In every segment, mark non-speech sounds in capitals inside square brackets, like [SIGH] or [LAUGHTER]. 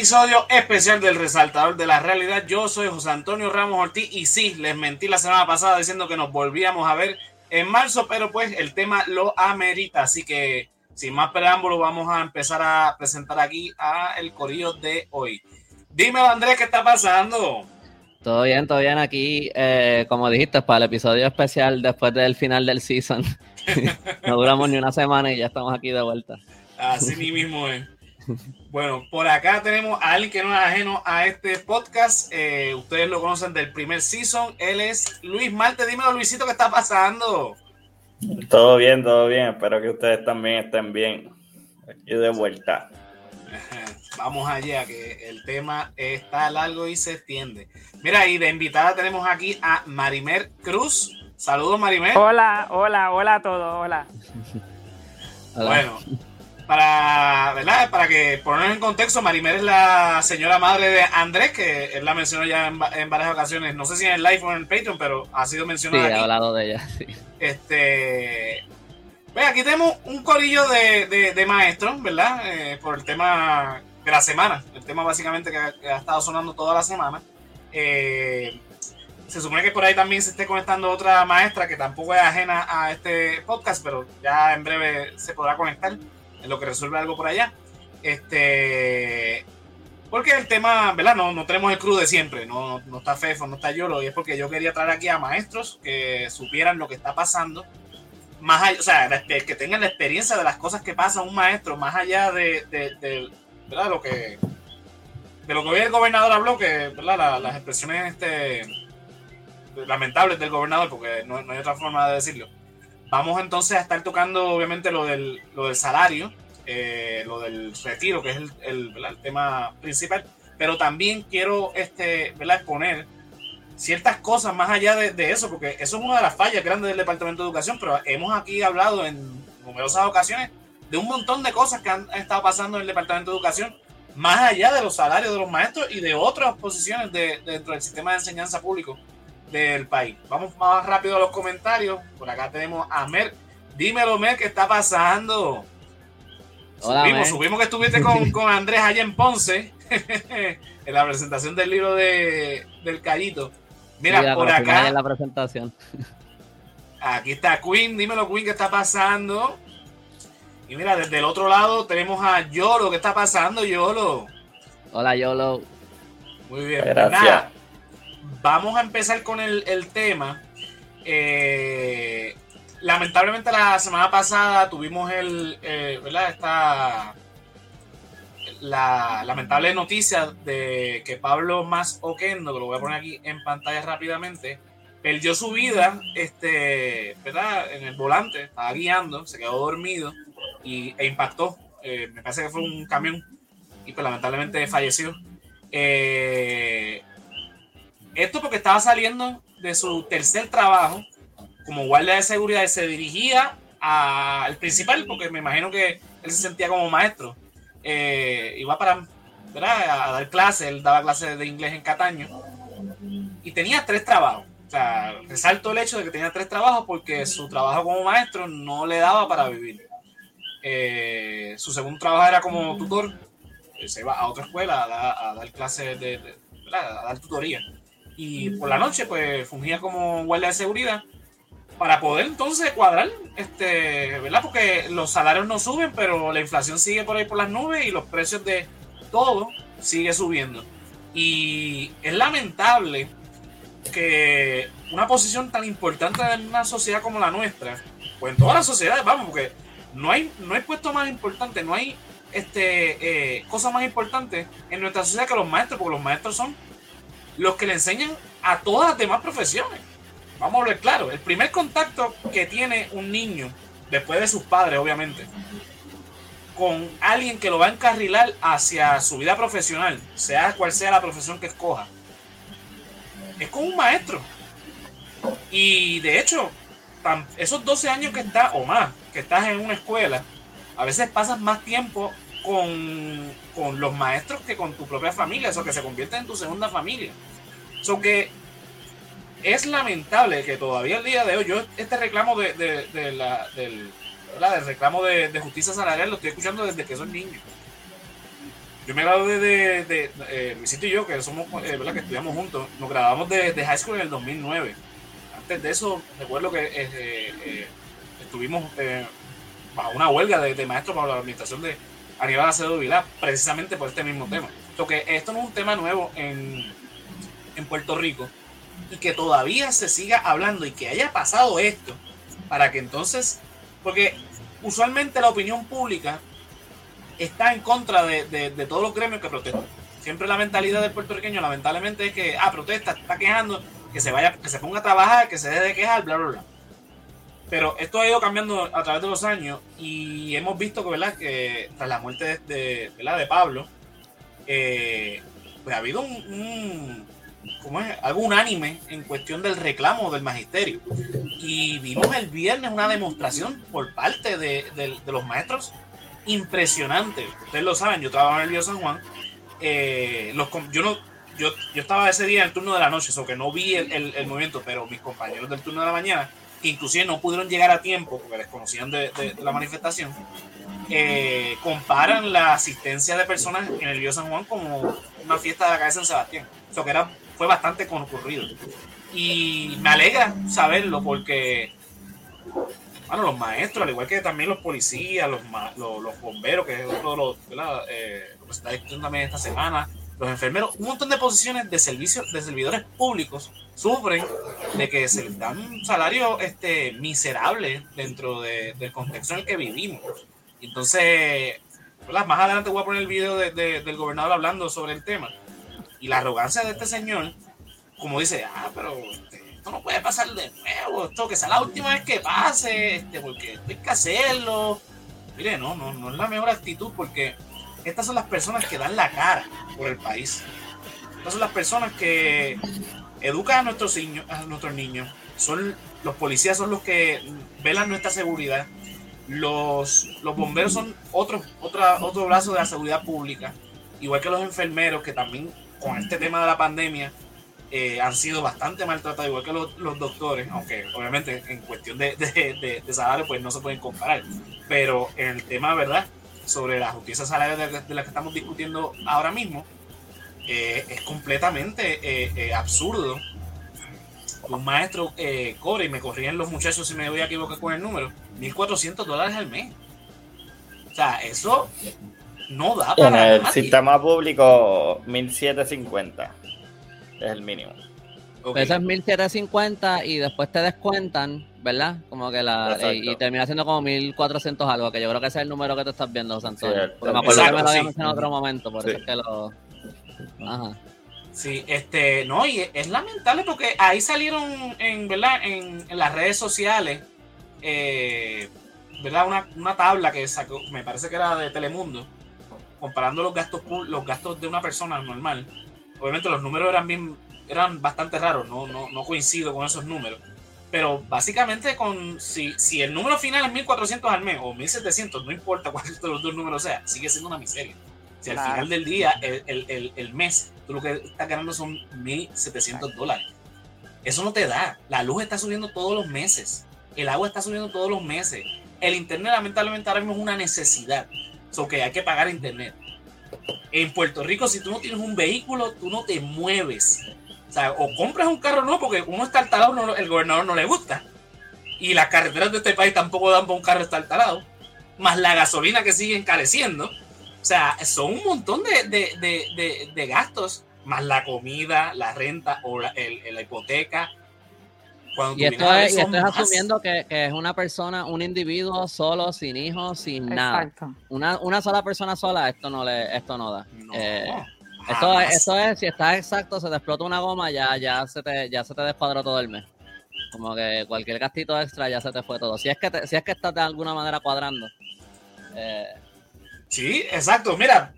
episodio especial del Resaltador de la Realidad. Yo soy José Antonio Ramos Ortiz y sí, les mentí la semana pasada diciendo que nos volvíamos a ver en marzo, pero pues el tema lo amerita. Así que sin más preámbulo, vamos a empezar a presentar aquí a el corillo de hoy. Dime, Andrés, ¿qué está pasando? Todo bien, todo bien aquí, eh, como dijiste, para el episodio especial después del final del season. [LAUGHS] no duramos ni una semana y ya estamos aquí de vuelta. Así mismo es. Bueno, por acá tenemos a alguien que no es ajeno a este podcast. Eh, ustedes lo conocen del primer season. Él es Luis Marte. Dímelo, Luisito, ¿qué está pasando? Todo bien, todo bien. Espero que ustedes también estén bien. Aquí de vuelta. [LAUGHS] Vamos allá, que el tema está largo y se extiende. Mira, y de invitada tenemos aquí a Marimer Cruz. Saludos, Marimer. Hola, hola, hola a todos, hola. Bueno, para, ¿verdad? para que ponernos en contexto, Marimer es la señora madre de Andrés, que él la mencionó ya en, varias ocasiones, no sé si en el live o en el Patreon, pero ha sido mencionada. Sí, he hablado de ella. Este, ve, aquí tenemos un corillo de, de, maestros, ¿verdad? Eh, por el tema de la semana, el tema básicamente que ha, estado sonando toda la semana. Eh, se supone que por ahí también se esté conectando otra maestra que tampoco es ajena a este podcast, pero ya en breve se podrá conectar en lo que resuelve algo por allá. Este, porque el tema, ¿verdad? No, no tenemos el crew de siempre, no, no está Fefo, no está Yolo, y es porque yo quería traer aquí a maestros que supieran lo que está pasando, más allá, o sea, que tengan la experiencia de las cosas que pasa un maestro, más allá de, de, ¿verdad? Lo que, de lo que hoy el gobernador habló, que, ¿verdad? las expresiones este, lamentables del gobernador, porque no, no hay otra forma de decirlo Vamos entonces a estar tocando, obviamente, lo del, lo del salario, eh, lo del retiro, que es el, el, tema principal, pero también quiero este, exponer ciertas cosas más allá de, eso, porque eso es una de las fallas grandes del Departamento de Educación, pero hemos aquí hablado en numerosas ocasiones de un montón de cosas que han, estado pasando en el Departamento de Educación, más allá de los salarios de los maestros y de otras posiciones dentro del sistema de enseñanza público del país. Vamos más rápido a los comentarios. Por acá tenemos a Mer. Dímelo, Mer, ¿qué está pasando? subimos, subimos que estuviste con, [LAUGHS] con Andrés allá en Ponce, [LAUGHS] en la presentación del libro de, del Callito. Mira, por acá. En la presentación. Aquí está Queen, dímelo, Queen, ¿qué está pasando? Y mira, desde el otro lado tenemos a Yolo, ¿qué está pasando, Yolo? Hola, Yolo. Muy bien, Gracias vamos a empezar con el, tema. Eh, lamentablemente la semana pasada tuvimos el, eh, la lamentable noticia de que Pablo Más Oquendo, que lo voy a poner aquí en pantalla rápidamente, perdió su vida, este. En el volante, estaba guiando, se quedó dormido y, e impactó. Eh, me parece que fue un camión y pues lamentablemente falleció. Esto porque estaba saliendo de su tercer trabajo como guardia de seguridad y se dirigía al principal, porque me imagino que él se sentía como maestro. Eh, iba para dar clases, él daba clases de inglés en Cataño y tenía tres trabajos. O sea, resalto el hecho de que tenía tres trabajos porque su trabajo como maestro no le daba para vivir. Eh, su segundo trabajo era como tutor, se iba a otra escuela a, dar clases de, a dar tutoría y por la noche pues fungía como guardia de seguridad para poder entonces cuadrar, este, ¿verdad? Porque los salarios no suben, pero la inflación sigue por ahí por las nubes y los precios de todo sigue subiendo. Y es lamentable que una posición tan importante en una sociedad como la nuestra, pues en todas las sociedades, vamos, porque no hay, no hay puesto más importante, no hay este, eh, cosa más importante en nuestra sociedad que los maestros, porque los maestros son los que le enseñan a todas las demás profesiones. Vamos a ver claro, el primer contacto que tiene un niño, después de sus padres, obviamente, con alguien que lo va a encarrilar hacia su vida profesional, sea cual sea la profesión que escoja, es con un maestro. Y de hecho, esos 12 años que estás, o más, que estás en una escuela, a veces pasas más tiempo con, con los maestros que con tu propia familia, eso que se convierte en tu segunda familia. So que es lamentable que todavía el día de hoy, yo este reclamo de, de, la, del, reclamo de, justicia salarial lo estoy escuchando desde que soy niño. yo me gradué de, de, eh, Luisito y yo, que somos, eh, ¿verdad? Que estudiamos juntos, nos graduamos de, de high school en el 2009. Antes de eso, recuerdo que eh, estuvimos bajo una huelga de, maestros para la administración de Aníbal Acevedo Vilá, precisamente por este mismo tema. Lo que esto no es un tema nuevo en, en Puerto Rico y que todavía se siga hablando y que haya pasado esto para que entonces, porque usualmente la opinión pública está en contra de, de, todos los gremios que protestan. Siempre la mentalidad del puertorriqueño, lamentablemente, es que, ah, protesta, está quejando, que se vaya, que se ponga a trabajar, que se deje de quejar, bla, bla, bla. Pero esto ha ido cambiando a través de los años y hemos visto que, ¿verdad? que tras la muerte de, ¿verdad? de Pablo, eh, pues ha habido un, ¿cómo es? algo unánime en cuestión del reclamo del magisterio. Y vimos el viernes una demostración por parte de, los maestros impresionante. Ustedes lo saben, yo trabajaba en el Río San Juan. Eh, los, yo, no, yo, yo estaba ese día en el turno de la noche, eso que no vi el, el, movimiento, pero mis compañeros del turno de la mañana, inclusive no pudieron llegar a tiempo porque desconocían de, de, la manifestación, eh, comparan la asistencia de personas en el Río San Juan como una fiesta de la calle San Sebastián. Eso que era fue bastante concurrido. Y me alegra saberlo porque, bueno, los maestros, al igual que también los policías, los, los, bomberos, que es otro de los, eh, lo que se está discutiendo también esta semana, los enfermeros, un montón de posiciones de servicios, de servidores públicos sufren de que se les dan salarios este, miserables dentro del contexto en el que vivimos. Entonces, más adelante voy a poner el video del gobernador hablando sobre el tema. Y la arrogancia de este señor, como dice, ah, pero este, esto no puede pasar de nuevo, esto que sea la última vez que pase, este, porque hay que hacerlo. Mire, no, no, no es la mejor actitud porque estas son las personas que dan la cara por el país. Estas son las personas que educan a nuestros niños, a nuestros niños. Son los policías son los que velan nuestra seguridad. Los, los bomberos son otro, otra, otro brazo de la seguridad pública, igual que los enfermeros que también con este tema de la pandemia eh, han sido bastante maltratados, igual que los, doctores, aunque obviamente en cuestión de, de, salario pues no se pueden comparar, pero el tema, ¿verdad? Sobre la justicia salarial de, la que estamos discutiendo ahora mismo, eh, es completamente eh, absurdo un maestro cobre, y me corrían los muchachos si me voy a equivocar con el número, 1.400 dólares al mes. O sea, eso no da para En el sistema público, 1750 es el mínimo. Eso es 1750 y después te descuentan, ¿verdad? Como que la. Y, termina siendo como 1400 algo, que yo creo que ese es el número que te estás viendo, Antonio. Porque me acuerdo que me lo habíamos en otro momento, por eso es que lo. Sí, este, no, y es lamentable porque ahí salieron en, ¿verdad? En, en las redes sociales, eh, ¿verdad? Una, una tabla que sacó, me parece que era de Telemundo, comparando los gastos, los gastos de una persona normal, obviamente los números eran bien, eran bastante raros, no, no, no coincido con esos números. Pero básicamente con si, si el número final es 1400 al mes o 1700, no importa cuál de los dos números sea, sigue siendo una miseria. Si al final del día, el, el, el, mes, tú lo que estás ganando son 1700 dólares. Eso no te da. La luz está subiendo todos los meses. El agua está subiendo todos los meses. El internet, lamentablemente, ahora mismo es una necesidad. So que hay que pagar internet. En Puerto Rico, si tú no tienes un vehículo, tú no te mueves. O sea, o compras un carro no, porque uno está no, el gobernador no le gusta. Y las carreteras de este país tampoco dan para un carro instalado. Más la gasolina que sigue encareciendo. O sea, son un montón de, gastos. Más la comida, la renta o la hipoteca y esto es, asumiendo que, es una persona, un individuo solo, sin hijos, sin nada. Una, una sola persona sola, esto no le, esto no da. Eh, esto, esto, es, si estás exacto, se te explota una goma, ya, ya se te, ya se te descuadró todo el mes. Como que cualquier gastito extra ya se te fue todo. Si es que si es que estás de alguna manera cuadrando. Eh. Sí, exacto. Mira,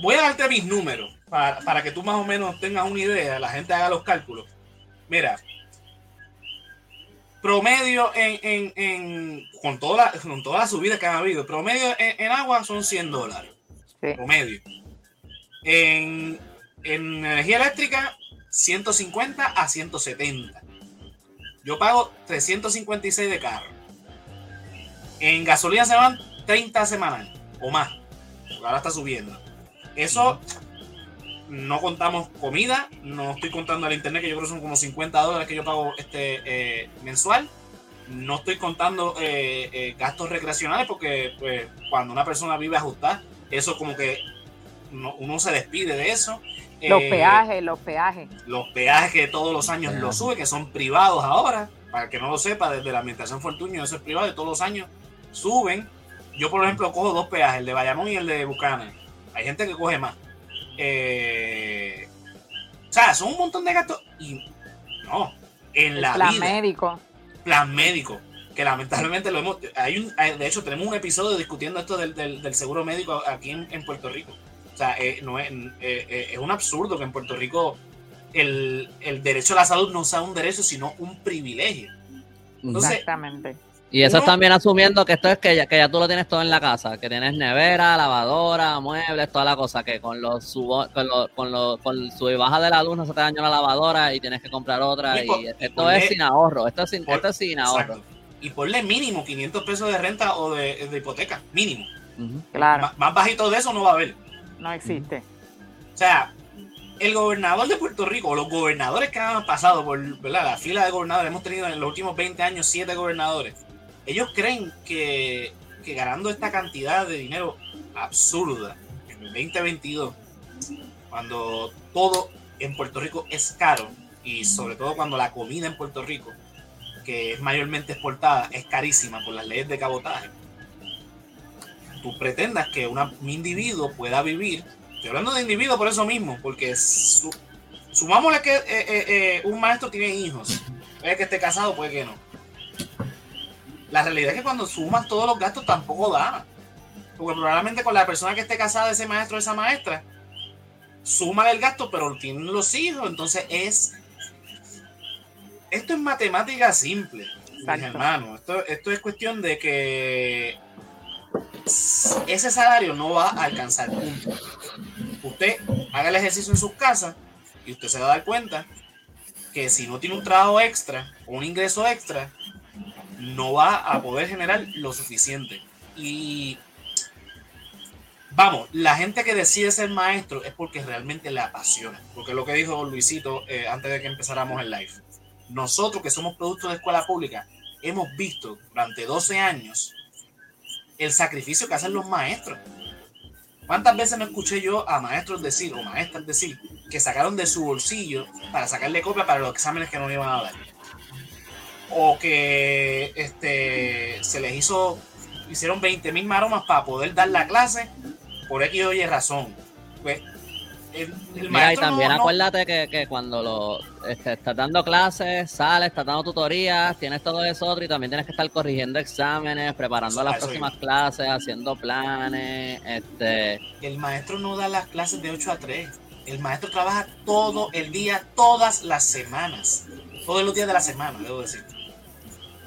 voy a darte mis números para, para que tú más o menos tengas una idea, la gente haga los cálculos. Mira, promedio en, en, en, con, toda la, con toda la subida que ha habido, promedio en, agua son 100 dólares. Promedio. En, energía eléctrica, 150 a 170. Yo pago 356 de carro. En gasolina se van 30 semanal o más. Ahora está subiendo. Eso no contamos comida, no estoy contando al internet, que yo creo que son como 50 dólares que yo pago este eh, mensual. No estoy contando eh, eh, gastos recreacionales porque pues, cuando una persona vive ajustada, eso como que uno se despide de eso. Los peajes, los peajes. Los peajes que todos los años lo sube, que son privados ahora. Para que no lo sepa, desde la Administración Fortuño, eso es privado, de todos los años suben. Yo, por ejemplo, cojo dos peajes, el de Bayamón y el de Buchanan. Hay gente que coge más. Eh, o sea, son un montón de gastos. Y no, en la plan médico. Plan médico. Que lamentablemente lo hemos. Hay un, de hecho, tenemos un episodio discutiendo esto del, seguro médico aquí en, Puerto Rico. O sea, eh, no es, eh, es un absurdo que en Puerto Rico el, el, derecho a la salud no sea un derecho, sino un privilegio. Exactamente. Y eso es también asumiendo que esto es que ya, que ya tú lo tienes todo en la casa, que tienes nevera, lavadora, muebles, toda la cosa, que con los subo, con, lo, con, lo, con sub y baja de la luz no se te dañó la lavadora y tienes que comprar otra. Y, esto es sin ahorro, esto es sin, esto es sin ahorro. Y ponle mínimo 500 pesos de renta o de, hipoteca, mínimo. Claro. más bajito de eso no va a haber. No existe. O sea, el gobernador de Puerto Rico, los gobernadores que han pasado por la fila de gobernadores, hemos tenido en los últimos 20 años siete gobernadores, ellos creen que, ganando esta cantidad de dinero absurda en el 2022, cuando todo en Puerto Rico es caro y sobre todo cuando la comida en Puerto Rico, que es mayormente exportada, es carísima por las leyes de cabotaje, tú pretendas que un individuo pueda vivir Estoy hablando de individuos por eso mismo, porque su, sumámosle que eh, eh, eh, un maestro tiene hijos. Puede que esté casado, puede que no. La realidad es que cuando sumas todos los gastos tampoco da. Porque probablemente con la persona que esté casada, ese maestro o esa maestra, suma el gasto, pero tienen los hijos. Entonces es. Esto es matemática simple, mis hermanos. Esto, esto es cuestión de que ese salario no va a alcanzar punto. Usted haga el ejercicio en sus casas y usted se va a dar cuenta que si no tiene un trabajo extra o un ingreso extra, no va a poder generar lo suficiente. Y vamos, la gente que decide ser maestro es porque realmente le apasiona. Porque lo que dijo Luisito eh, antes de que empezáramos el live. Nosotros que somos productos de escuela pública, hemos visto durante 12 años el sacrificio que hacen los maestros. ¿Cuántas veces me escuché yo a maestros decir o maestras decir que sacaron de su bolsillo para sacarle copia para los exámenes que no iban a dar? O que este, se les hizo, hicieron 20 mil maromas para poder dar la clase por X o Y razón. Pues Mira, y también acuérdate que, cuando lo este, estás dando clases, sales, estás dando tutorías, tienes todo eso otro y también tienes que estar corrigiendo exámenes, preparando las próximas clases, haciendo planes. Este... El maestro no da las clases de 8 a 3. El maestro trabaja todo el día, todas las semanas. Todos los días de la semana, debo decir.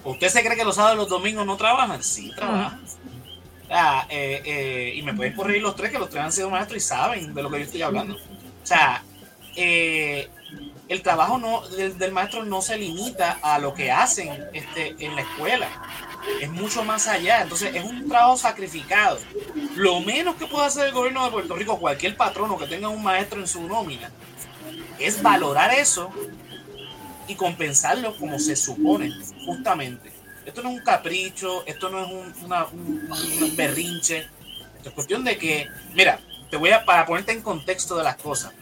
¿Usted se cree que los sábados y los domingos no trabajan? Sí, trabajan. Eh, eh, y me pueden corregir los tres, que los tres han sido maestros y saben de lo que yo estoy hablando. O sea, eh, el trabajo no, del, maestro no se limita a lo que hacen este, en la escuela. Es mucho más allá. Entonces, es un trabajo sacrificado. Lo menos que puede hacer el gobierno de Puerto Rico, cualquier patrono que tenga un maestro en su nómina, es valorar eso y compensarlo como se supone, justamente. Esto no es un capricho, esto no es un, berrinche. Esto es cuestión de que, mira, te voy a, para ponerte en contexto de las cosas.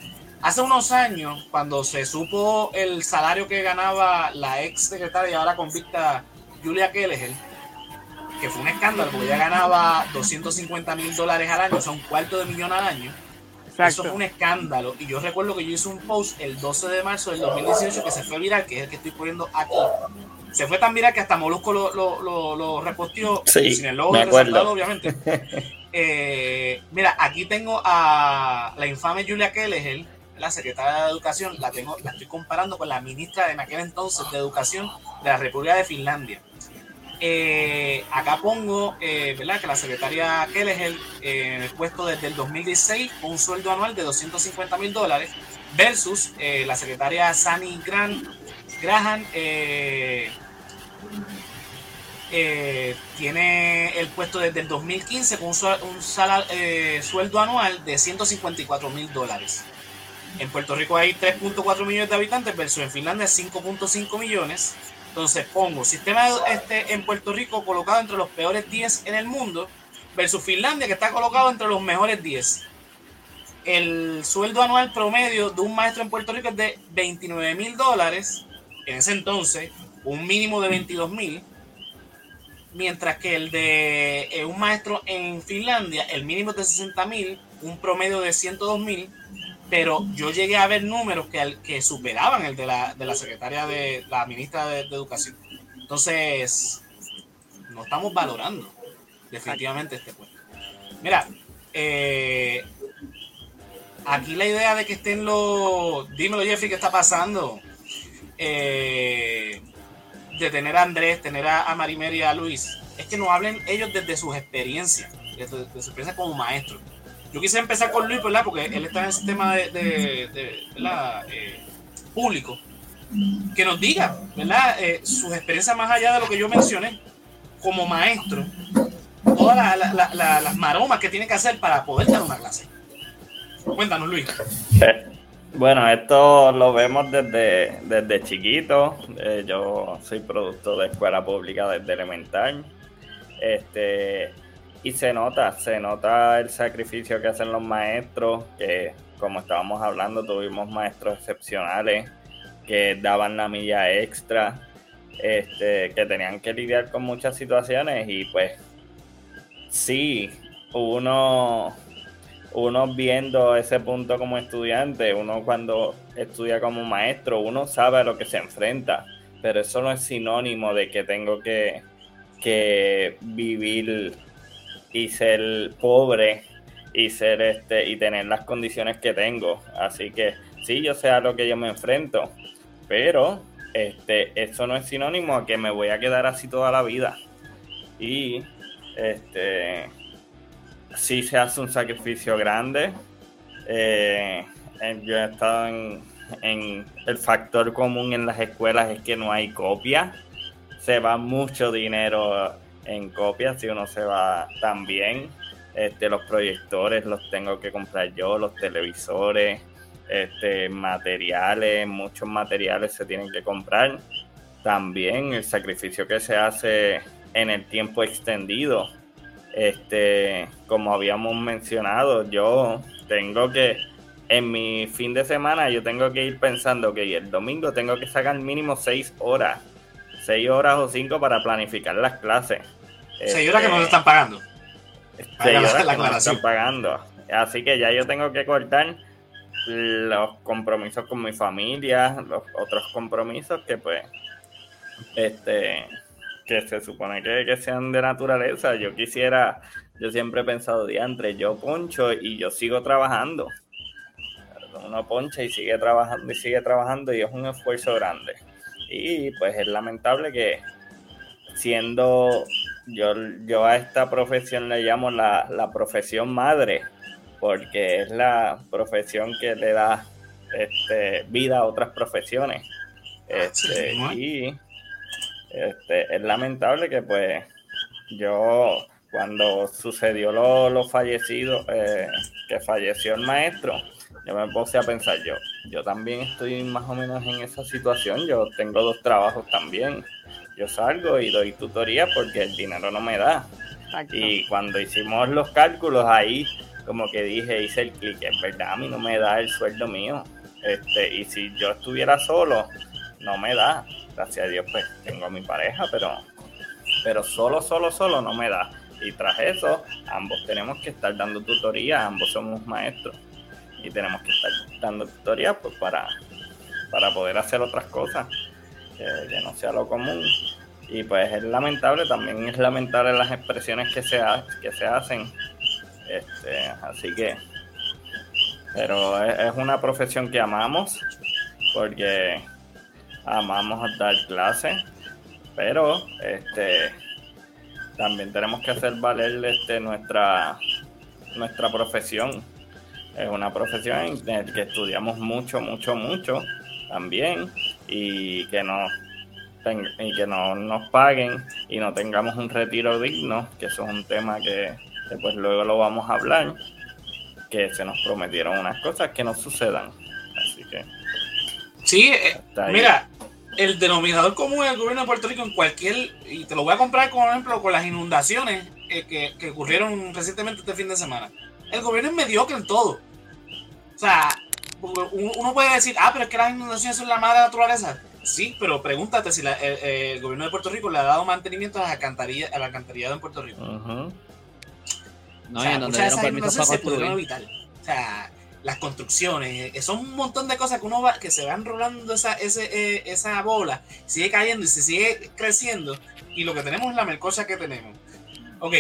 Hace unos años, cuando se supo el salario que ganaba la ex secretaria y ahora convicta Julia Kelleher, que fue un escándalo, porque ella ganaba 250 mil dólares al año, o sea, un cuarto de millón al año. Eso fue un escándalo. Y yo recuerdo que yo hice un post el 12 de marzo del 2018 que se fue viral, que es el que estoy poniendo aquí, se fue tan viral que hasta Molusco lo, lo, lo, lo reposteó sin el logo obviamente. [LAUGHS] Eh, mira, aquí tengo a la infame Julia Kelleher, la secretaria de Educación, la tengo, la estoy comparando con la ministra de aquel entonces de Educación de la República de Finlandia. Eh, acá pongo, eh, ¿verdad? Que la secretaria Kelleher, en el puesto desde el 2016, con un sueldo anual de 250 mil dólares, versus la secretaria Sani Grant Graham, eh, tiene el puesto desde el 2015 con un, eh, sueldo anual de 154 mil dólares. En Puerto Rico hay 3.4 millones de habitantes versus en Finlandia 5.5 millones. Entonces pongo sistema este en Puerto Rico colocado entre los peores 10 en el mundo versus Finlandia que está colocado entre los mejores 10. El sueldo anual promedio de un maestro en Puerto Rico es de 29 mil dólares. En ese entonces, un mínimo de 22 mil mientras que el de eh, un maestro en Finlandia, el mínimo es de 60 mil, un promedio de 102 mil, pero yo llegué a ver números que, que superaban el de la, de la secretaria de la ministra de, Educación. Entonces, no estamos valorando definitivamente este puesto. Mira, eh, aquí la idea de que estén los. Dímelo, Jeffrey, ¿qué está pasando? Eh, de tener a Andrés, tener a, Marimer y a Luis, es que nos hablen ellos desde sus experiencias, desde, su experiencia como maestro. Yo quise empezar con Luis, ¿verdad? Porque él está en el sistema de, de, eh, público. Que nos diga, ¿verdad? Eh, sus experiencias más allá de lo que yo mencioné como maestro. Todas las maromas que tiene que hacer para poder dar una clase. Cuéntanos, Luis. Bueno, esto lo vemos desde, desde chiquito. Eh, yo soy producto de escuela pública desde elemental. Este, y se nota, se nota el sacrificio que hacen los maestros, que como estábamos hablando, tuvimos maestros excepcionales que daban la milla extra, este, que tenían que lidiar con muchas situaciones y pues sí, uno uno viendo ese punto como estudiante, uno cuando estudia como maestro, uno sabe a lo que se enfrenta, pero eso no es sinónimo de que tengo que, que vivir y ser pobre y ser este y tener las condiciones que tengo. Así que sí, yo sé a lo que yo me enfrento, pero este, eso no es sinónimo a que me voy a quedar así toda la vida. Y este sí se hace un sacrificio grande. Eh, yo he estado en, el factor común en las escuelas es que no hay copia. Se va mucho dinero en copias si uno se va también. Este, los proyectores los tengo que comprar yo, los televisores, este, materiales, muchos materiales se tienen que comprar. También el sacrificio que se hace en el tiempo extendido este, como habíamos mencionado, yo tengo que, en mi fin de semana, yo tengo que ir pensando que el domingo tengo que sacar mínimo seis horas, seis horas o cinco para planificar las clases. Seis horas que no se están pagando. Seis horas que no se están pagando. Así que ya yo tengo que cortar los compromisos con mi familia, los otros compromisos que pues, este, que se supone que, sean de naturaleza. Yo quisiera, yo siempre he pensado, diantre, yo poncho y yo sigo trabajando. Uno poncha y sigue trabajando y sigue trabajando y es un esfuerzo grande. Y pues es lamentable que siendo, yo, yo a esta profesión le llamo la, la profesión madre, porque es la profesión que le da este, vida a otras profesiones. Este, y este, es lamentable que pues yo cuando sucedió lo, lo fallecido, eh, que falleció el maestro, yo me puse a pensar yo, yo también estoy más o menos en esa situación, yo tengo dos trabajos también, yo salgo y doy tutoría porque el dinero no me da. Y cuando hicimos los cálculos ahí, como que dije, hice el clic, es verdad, a mí no me da el sueldo mío. Este, y si yo estuviera solo, no me da gracias a Dios pues tengo a mi pareja, pero, pero solo, solo, solo no me da. Y tras eso, ambos tenemos que estar dando tutoría, ambos somos maestros y tenemos que estar dando tutoría pues, para, para poder hacer otras cosas que, no sea lo común. Y pues es lamentable, también es lamentable las expresiones que se, que se hacen. Este, así que, pero es una profesión que amamos porque amamos dar clases, pero este también tenemos que hacer valer este nuestra nuestra profesión. Es una profesión en la que estudiamos mucho, mucho, mucho también y que nos y que no nos paguen y no tengamos un retiro digno, que eso es un tema que, pues luego lo vamos a hablar, que se nos prometieron unas cosas que no sucedan. Sí, eh, mira, el denominador común del gobierno de Puerto Rico en cualquier, y te lo voy a comprar como ejemplo con las inundaciones eh, que, que ocurrieron recientemente este fin de semana. El gobierno es mediocre en todo. O sea, uno puede decir, ah, pero es que las inundaciones son la madre naturaleza. Sí, pero pregúntate si el, gobierno de Puerto Rico le ha dado mantenimiento a la alcantarilla, a la alcantarillado en Puerto Rico. No, o sea, y en donde dieron permiso para construir. O sea, las construcciones, eh, son un montón de cosas que uno va, que se van rolando esa, ese, eh, esa bola, sigue cayendo y se sigue creciendo. Y lo que tenemos es la melcocha que tenemos. Ok,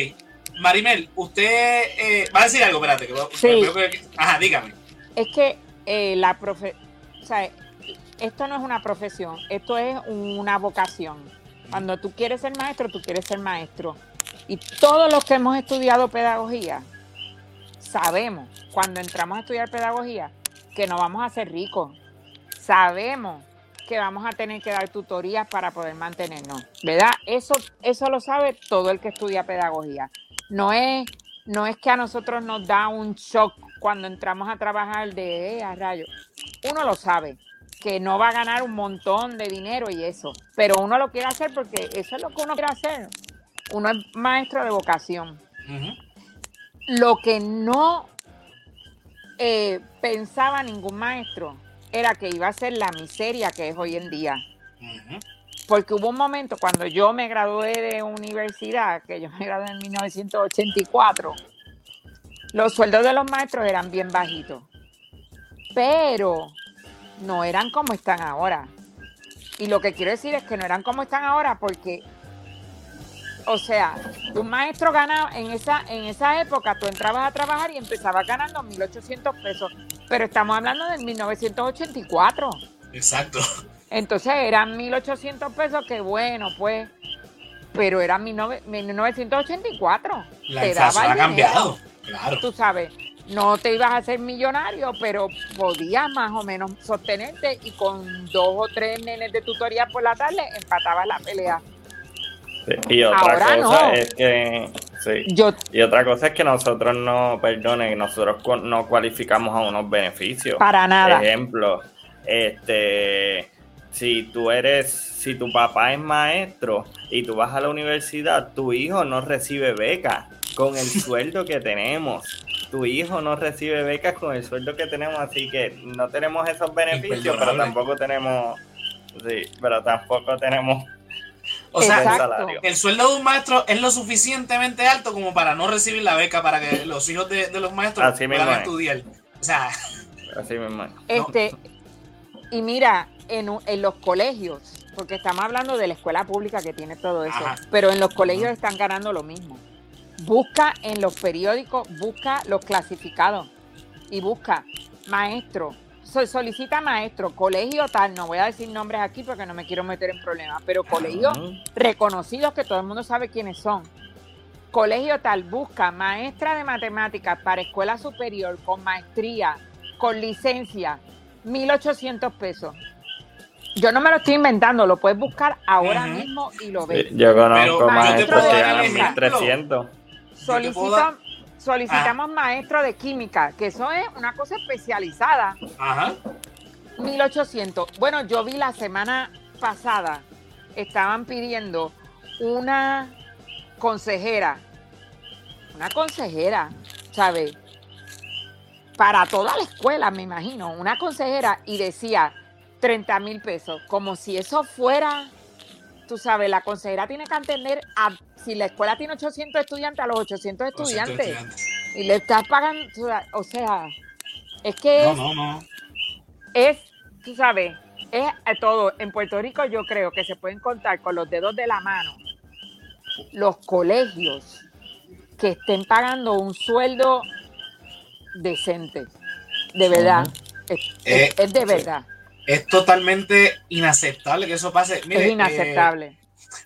Marimel, usted eh, va a decir algo, espérate. Que, sí. ajá, dígame. Es que la profe, o sea, esto no es una profesión, esto es una vocación. Cuando tú quieres ser maestro, tú quieres ser maestro. Y todos los que hemos estudiado pedagogía, sabemos cuando entramos a estudiar pedagogía que no vamos a ser ricos. Sabemos que vamos a tener que dar tutorías para poder mantenernos, ¿verdad? Eso, eso lo sabe todo el que estudia pedagogía. No es, no es que a nosotros nos da un shock cuando entramos a trabajar de eh, a rayo. Uno lo sabe, que no va a ganar un montón de dinero y eso, pero uno lo quiere hacer porque eso es lo que uno quiere hacer. Uno es maestro de vocación. Lo que no eh, pensaba ningún maestro era que iba a ser la miseria que es hoy en día. Porque hubo un momento cuando yo me gradué de universidad, que yo me gradué en 1984, los sueldos de los maestros eran bien bajitos. Pero no eran como están ahora. Y lo que quiero decir es que no eran como están ahora porque, o sea, un maestro ganaba en esa, en esa época, tú entrabas a trabajar y empezabas ganando 1.800 pesos, pero estamos hablando del 1984. Exacto. Entonces eran 1.800 pesos que bueno, pues, pero eran 1984. La inflación ha cambiado, claro. Tú sabes no te ibas a hacer millonario, pero podías más o menos sostenerte y con dos o tres nenes de tutoría por la tarde empatabas la pelea. Y otra cosa es que y otra cosa es que nosotros no, perdone, nosotros no cualificamos a unos beneficios. Para nada. Por ejemplo, este si tú eres, si tu papá es maestro y tú vas a la universidad, tu hijo no recibe beca con el [LAUGHS] sueldo que tenemos tu hijo no recibe becas con el sueldo que tenemos, así que no tenemos esos beneficios, pero tampoco tenemos, sí, pero tampoco tenemos o sea, el sueldo de un maestro es lo suficientemente alto como para no recibir la beca para que los hijos de, los maestros puedan estudiar. O sea, así mismo. Este, y mira, en, en, los colegios, porque estamos hablando de la escuela pública que tiene todo eso, pero en los colegios están ganando lo mismo busca en los periódicos, busca los clasificados y busca maestro. Solicita maestro, colegio tal, no voy a decir nombres aquí porque no me quiero meter en problemas, pero colegios reconocidos que todo el mundo sabe quiénes son. Colegio tal, busca maestra de matemáticas para escuela superior con maestría, con licencia, 1.800 pesos. Yo no me lo estoy inventando, lo puedes buscar ahora mismo y lo ves. Yo conozco maestros que ganan 1.300 solicitamos maestro de química, que eso es una cosa especializada. Ajá. 1800. Bueno, yo vi la semana pasada, estaban pidiendo una consejera, una consejera, ¿sabes? Para toda la escuela, me imagino, una consejera y decía 30 mil pesos, como si eso fuera, tú sabes, la consejera tiene que atender a si la escuela tiene 800 estudiantes, a los 800 estudiantes, y le estás pagando, o sea, es que no, no, no. es, tú sabes, es todo. En Puerto Rico yo creo que se pueden contar con los dedos de la mano los colegios que estén pagando un sueldo decente. De verdad. es, eh, de verdad. Es totalmente inaceptable que eso pase. es inaceptable.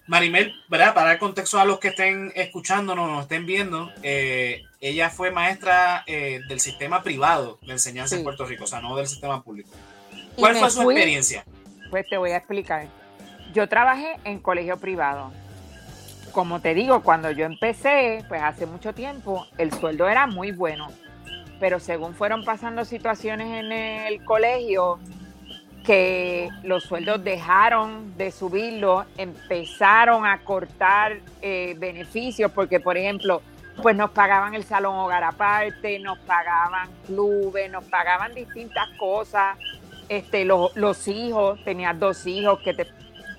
Marimel, ¿verdad? Para el contexto a los que estén escuchándonos, nos estén viendo, eh, ella fue maestra eh, del sistema privado de enseñanza en Puerto Rico, o sea, no del sistema público. ¿Cuál fue su experiencia? Pues te voy a explicar. yo trabajé en colegio privado. Como te digo, cuando yo empecé, pues hace mucho tiempo, el sueldo era muy bueno. Pero según fueron pasando situaciones en el colegio, que los sueldos dejaron de subirlo, empezaron a cortar eh, beneficios, porque por ejemplo, pues nos pagaban el salón hogar aparte, nos pagaban clubes, nos pagaban distintas cosas, este, los hijos, tenías dos hijos, que te,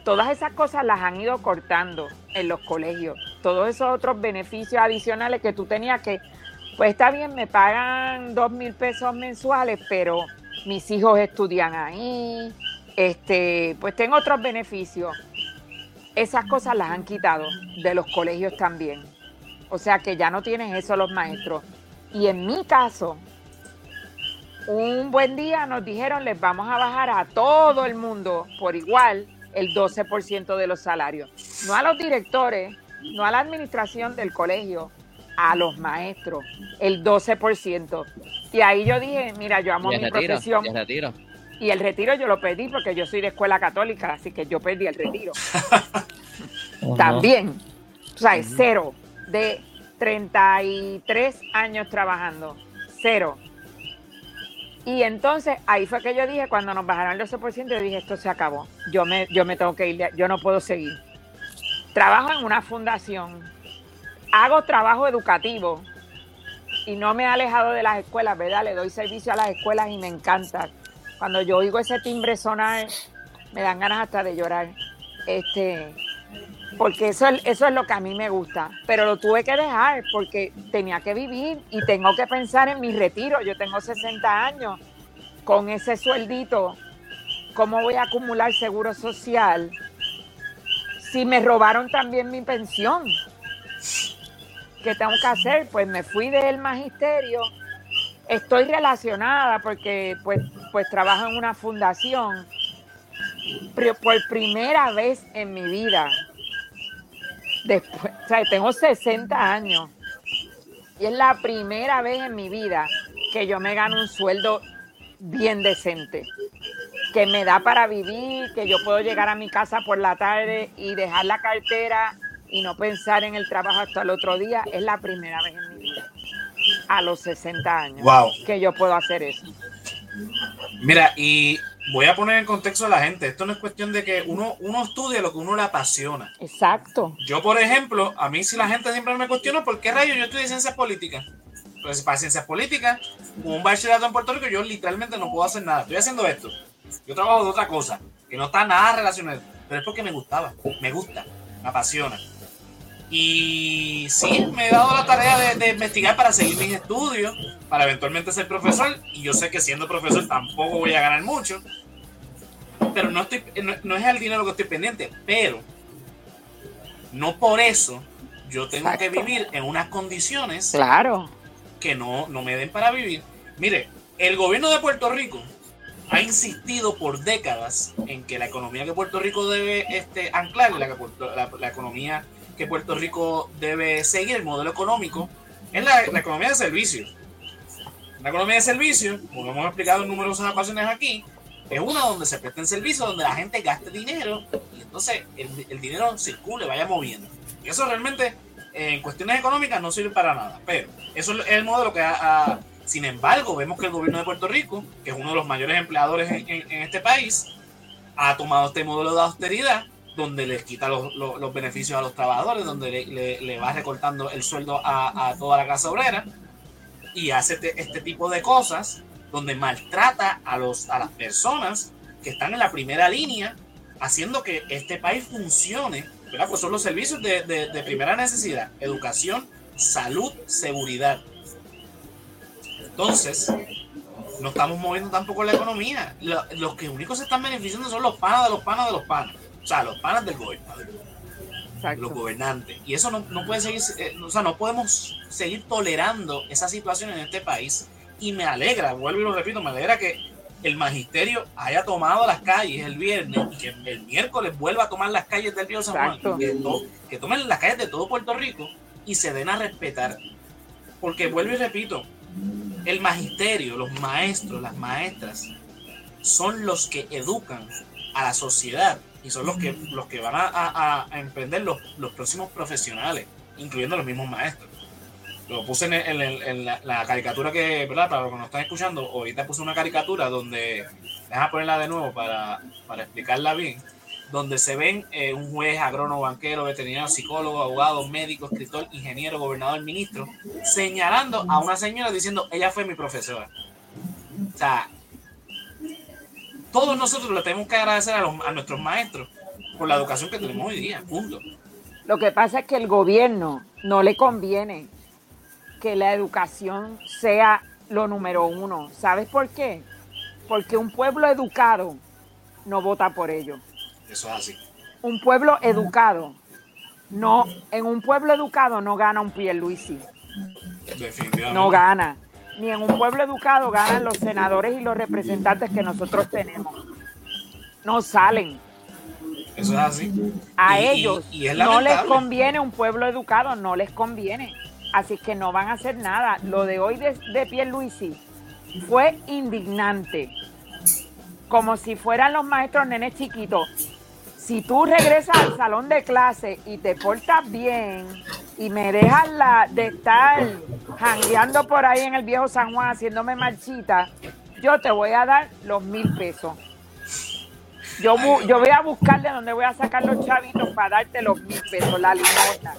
todas esas cosas las han ido cortando en los colegios, todos esos otros beneficios adicionales que tú tenías que, pues está bien, me pagan dos mil pesos mensuales, pero mis hijos estudian ahí, este, pues tengo otros beneficios. Esas cosas las han quitado de los colegios también. O sea que ya no tienen eso los maestros. Y en mi caso, un buen día nos dijeron les vamos a bajar a todo el mundo por igual el 12% de los salarios. No a los directores, no a la administración del colegio, a los maestros, el 12%. Y ahí yo dije, mira, yo amo mi profesión. Y el retiro. Y el retiro yo lo pedí porque yo soy de escuela católica, así que yo pedí el retiro. [LAUGHS] Oh, También. O sea, es cero. De 33 años trabajando. Cero. Y entonces ahí fue que yo dije, cuando nos bajaron el 12%, yo dije, esto se acabó. Yo me, yo me tengo que ir, yo no puedo seguir. Trabajo en una fundación, hago trabajo educativo y no me he alejado de las escuelas, ¿verdad? Le doy servicio a las escuelas y me encanta. Cuando yo oigo ese timbre sonar, me dan ganas hasta de llorar. Este, porque eso, eso es lo que a mí me gusta. Pero lo tuve que dejar porque tenía que vivir y tengo que pensar en mi retiro. Yo tengo 60 años. Con ese sueldito, ¿cómo voy a acumular seguro social si me robaron también mi pensión? ¿Qué tengo que hacer? Pues me fui del magisterio. Estoy relacionada porque pues, pues trabajo en una fundación. Por primera vez en mi vida Después, o sea, tengo 60 años y es la primera vez en mi vida que yo me gano un sueldo bien decente, que me da para vivir, que yo puedo llegar a mi casa por la tarde y dejar la cartera y no pensar en el trabajo hasta el otro día. Es la primera vez en mi vida, a los 60 años, que yo puedo hacer eso. Mira, y voy a poner en contexto a la gente. Esto no es cuestión de que uno, uno estudie lo que uno le apasiona. Exacto. Yo, por ejemplo, a mí si la gente siempre me cuestiona por qué rayos yo estudié ciencias políticas. Pues para ciencias políticas, un bachillerato en Puerto Rico, yo literalmente no puedo hacer nada. Estoy haciendo esto. Yo trabajo de otra cosa, que no está nada relacionado, pero es porque me gustaba, me gusta, me apasiona. Y sí, me he dado la tarea de, investigar para seguir mis estudios, para eventualmente ser profesor. Y yo sé que siendo profesor tampoco voy a ganar mucho. Pero no, estoy, no, es el dinero que estoy pendiente. Pero no por eso yo tengo que vivir en unas condiciones claro. que no, no me den para vivir. Mire, el gobierno de Puerto Rico ha insistido por décadas en que la economía que Puerto Rico debe este, anclar, la, la, la economía que Puerto Rico debe seguir, el modelo económico, es la, economía de servicios. La economía de servicios, como hemos explicado en numerosas ocasiones aquí, es una donde se presten servicios, donde la gente gaste dinero y entonces el, dinero circule, vaya moviendo. Y eso realmente en cuestiones económicas no sirve para nada. Pero eso es el modelo que ha, sin embargo, vemos que el gobierno de Puerto Rico, que es uno de los mayores empleadores en este país, ha tomado este modelo de austeridad donde les quita los, los, beneficios a los trabajadores, donde le, le, va recortando el sueldo a, a, toda la clase obrera y hace este, este tipo de cosas donde maltrata a, los, a las personas que están en la primera línea haciendo que este país funcione, ¿verdad? Pues son los servicios de, de, primera necesidad, educación, salud, seguridad. Entonces, no estamos moviendo tampoco la economía. Los, que únicos se están beneficiando son los panas de los panas de los panas. O sea, los panas del gobierno. Los gobernantes. Y eso no, puede seguir, eh, o sea, no podemos seguir tolerando esa situación en este país. Y me alegra, vuelvo y lo repito, me alegra que el magisterio haya tomado las calles el viernes y que el miércoles vuelva a tomar las calles del río San Juan. Que, que tomen las calles de todo Puerto Rico y se den a respetar. Porque vuelvo y repito, el magisterio, los maestros, las maestras, son los que educan a la sociedad y son los que, los que van a, emprender los, los, próximos profesionales, incluyendo los mismos maestros. Lo puse en, la, caricatura que, ¿verdad? Para los que nos están escuchando, ahorita puse una caricatura donde, déjame ponerla de nuevo para, para explicarla bien, donde se ven eh, un juez, agrónomo, banquero, veterinario, psicólogo, abogado, médico, escritor, ingeniero, gobernador, ministro, señalando a una señora diciendo, ella fue mi profesora. O sea, todos nosotros le tenemos que agradecer a, nuestros maestros por la educación que tenemos hoy día, punto. Lo que pasa es que el gobierno no le conviene que la educación sea lo número uno. ¿Sabes por qué? Porque un pueblo educado no vota por ello. Eso es así. Un pueblo educado, no, en un pueblo educado no gana un Pierluisi. Definitivamente. No gana ni en un pueblo educado ganan los senadores y los representantes que nosotros tenemos. No salen. Eso es así. A ellos no les conviene un pueblo educado, no les conviene. Así que no van a hacer nada. Lo de hoy de, de Pierluisi fue indignante. Como si fueran los maestros nenes chiquitos si tú regresas al salón de clase y te portas bien y me dejas la de estar jangueando por ahí en el viejo San Juan haciéndome marchita, yo te voy a dar los mil pesos. Yo, yo voy a buscarle donde voy a sacar los chavitos para darte los mil pesos, la limosna.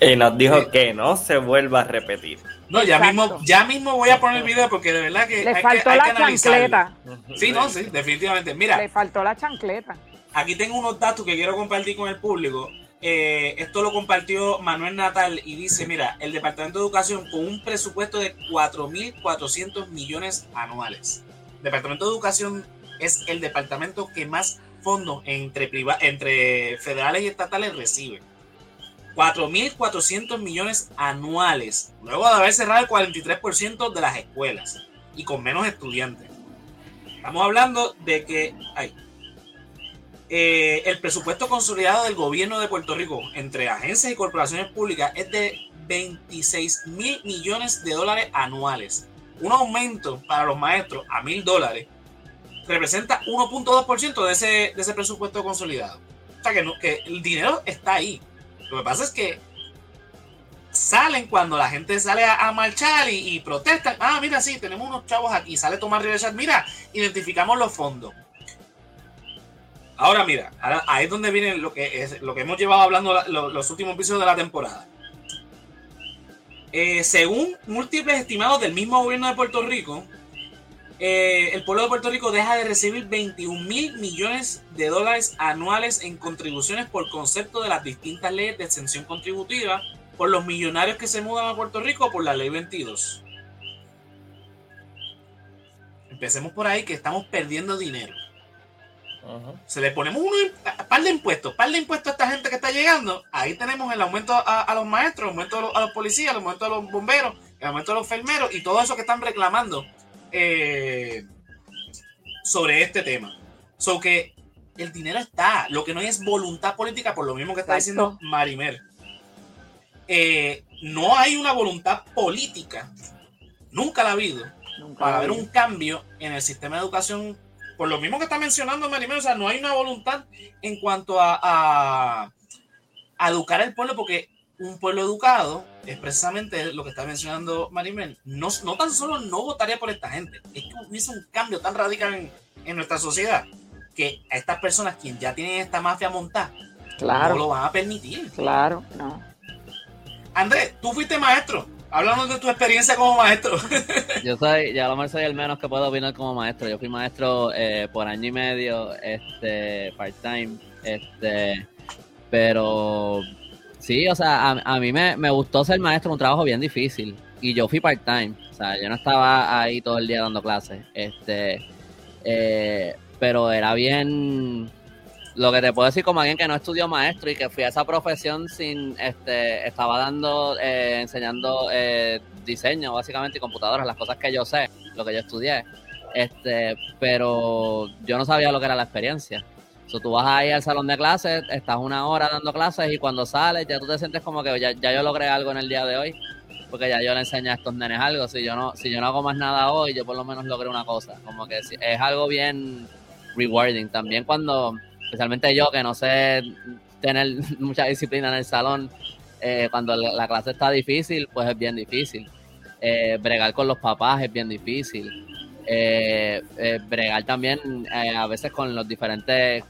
Y nos dijo que no se vuelva a repetir. No, ya mismo, ya mismo voy a poner el video porque de verdad que. Le faltó la chancleta. Sí, no, sí, definitivamente. Mira. Le faltó la chancleta. Aquí tengo unos datos que quiero compartir con el público. Eh, esto lo compartió Manuel Natal y dice, mira, el Departamento de Educación con un presupuesto de 4.400 millones anuales. Departamento de Educación es el departamento que más fondos entre, federales y estatales recibe. 4.400 millones anuales, luego de haber cerrado el 43% de las escuelas y con menos estudiantes. Estamos hablando de que... hay eh, el presupuesto consolidado del gobierno de Puerto Rico entre agencias y corporaciones públicas es de 26 mil millones de dólares anuales. Un aumento para los maestros a mil dólares representa 1.2% de ese, de ese presupuesto consolidado. O sea que, el dinero está ahí. Lo que pasa es que salen cuando la gente sale a, marchar y, y, protestan. Ah, mira, sí, tenemos unos chavos aquí. Sale Tomás Rivera. Mira, identificamos los fondos. Ahora mira, ahí es donde viene lo que, es, lo que hemos llevado hablando los últimos episodios de la temporada. Eh, según múltiples estimados del mismo gobierno de Puerto Rico, eh, el pueblo de Puerto Rico deja de recibir 21 mil millones de dólares anuales en contribuciones por concepto de las distintas leyes de exención contributiva por los millonarios que se mudan a Puerto Rico por la ley 22. Empecemos por ahí que estamos perdiendo dinero. Se le ponemos un par de impuestos, par de impuestos a esta gente que está llegando. Ahí tenemos el aumento a, los maestros, el aumento a los, policías, el aumento a los bomberos, el aumento a los enfermeros y todo eso que están reclamando eh, sobre este tema. So que el dinero está, lo que no hay es voluntad política, por lo mismo que está diciendo Marimer. Eh, no hay una voluntad política, nunca la ha habido, para haber un cambio en el sistema de educación por lo mismo que está mencionando Marimel, o sea, no hay una voluntad en cuanto a, educar al pueblo, porque un pueblo educado es precisamente lo que está mencionando Marimel. No, no tan solo no votaría por esta gente, es que hubiese un cambio tan radical en, nuestra sociedad que a estas personas, quien ya tienen esta mafia montada, claro. no lo van a permitir. Claro, no. Andrés, tú fuiste maestro. Háblanos de tu experiencia como maestro. [LAUGHS] Yo soy, ya lo mejor soy el menos que puedo opinar como maestro. Yo fui maestro eh, por año y medio, este, part-time, este, pero sí, o sea, a, mí me, me, gustó ser maestro, un trabajo bien difícil. Y yo fui part-time, o sea, yo no estaba ahí todo el día dando clases, este, eh, pero era bien, lo que te puedo decir como alguien que no estudió maestro y que fui a esa profesión sin, este, estaba dando, eh, enseñando eh, diseño básicamente y computadoras, las cosas que yo sé, lo que yo estudié, este, pero yo no sabía lo que era la experiencia. So, tú vas ahí al salón de clases, estás una hora dando clases y cuando sales ya tú te sientes como que ya, ya yo logré algo en el día de hoy, porque ya yo le enseñé a estos nenes algo. Si yo no, si yo no hago más nada hoy, yo por lo menos logré una cosa. Como que es algo bien rewarding. También cuando especialmente yo que no sé tener [LAUGHS] mucha disciplina en el salón, eh, cuando la clase está difícil, pues es bien difícil. Eh, bregar con los papás es bien difícil. Eh, bregar también a veces con los diferentes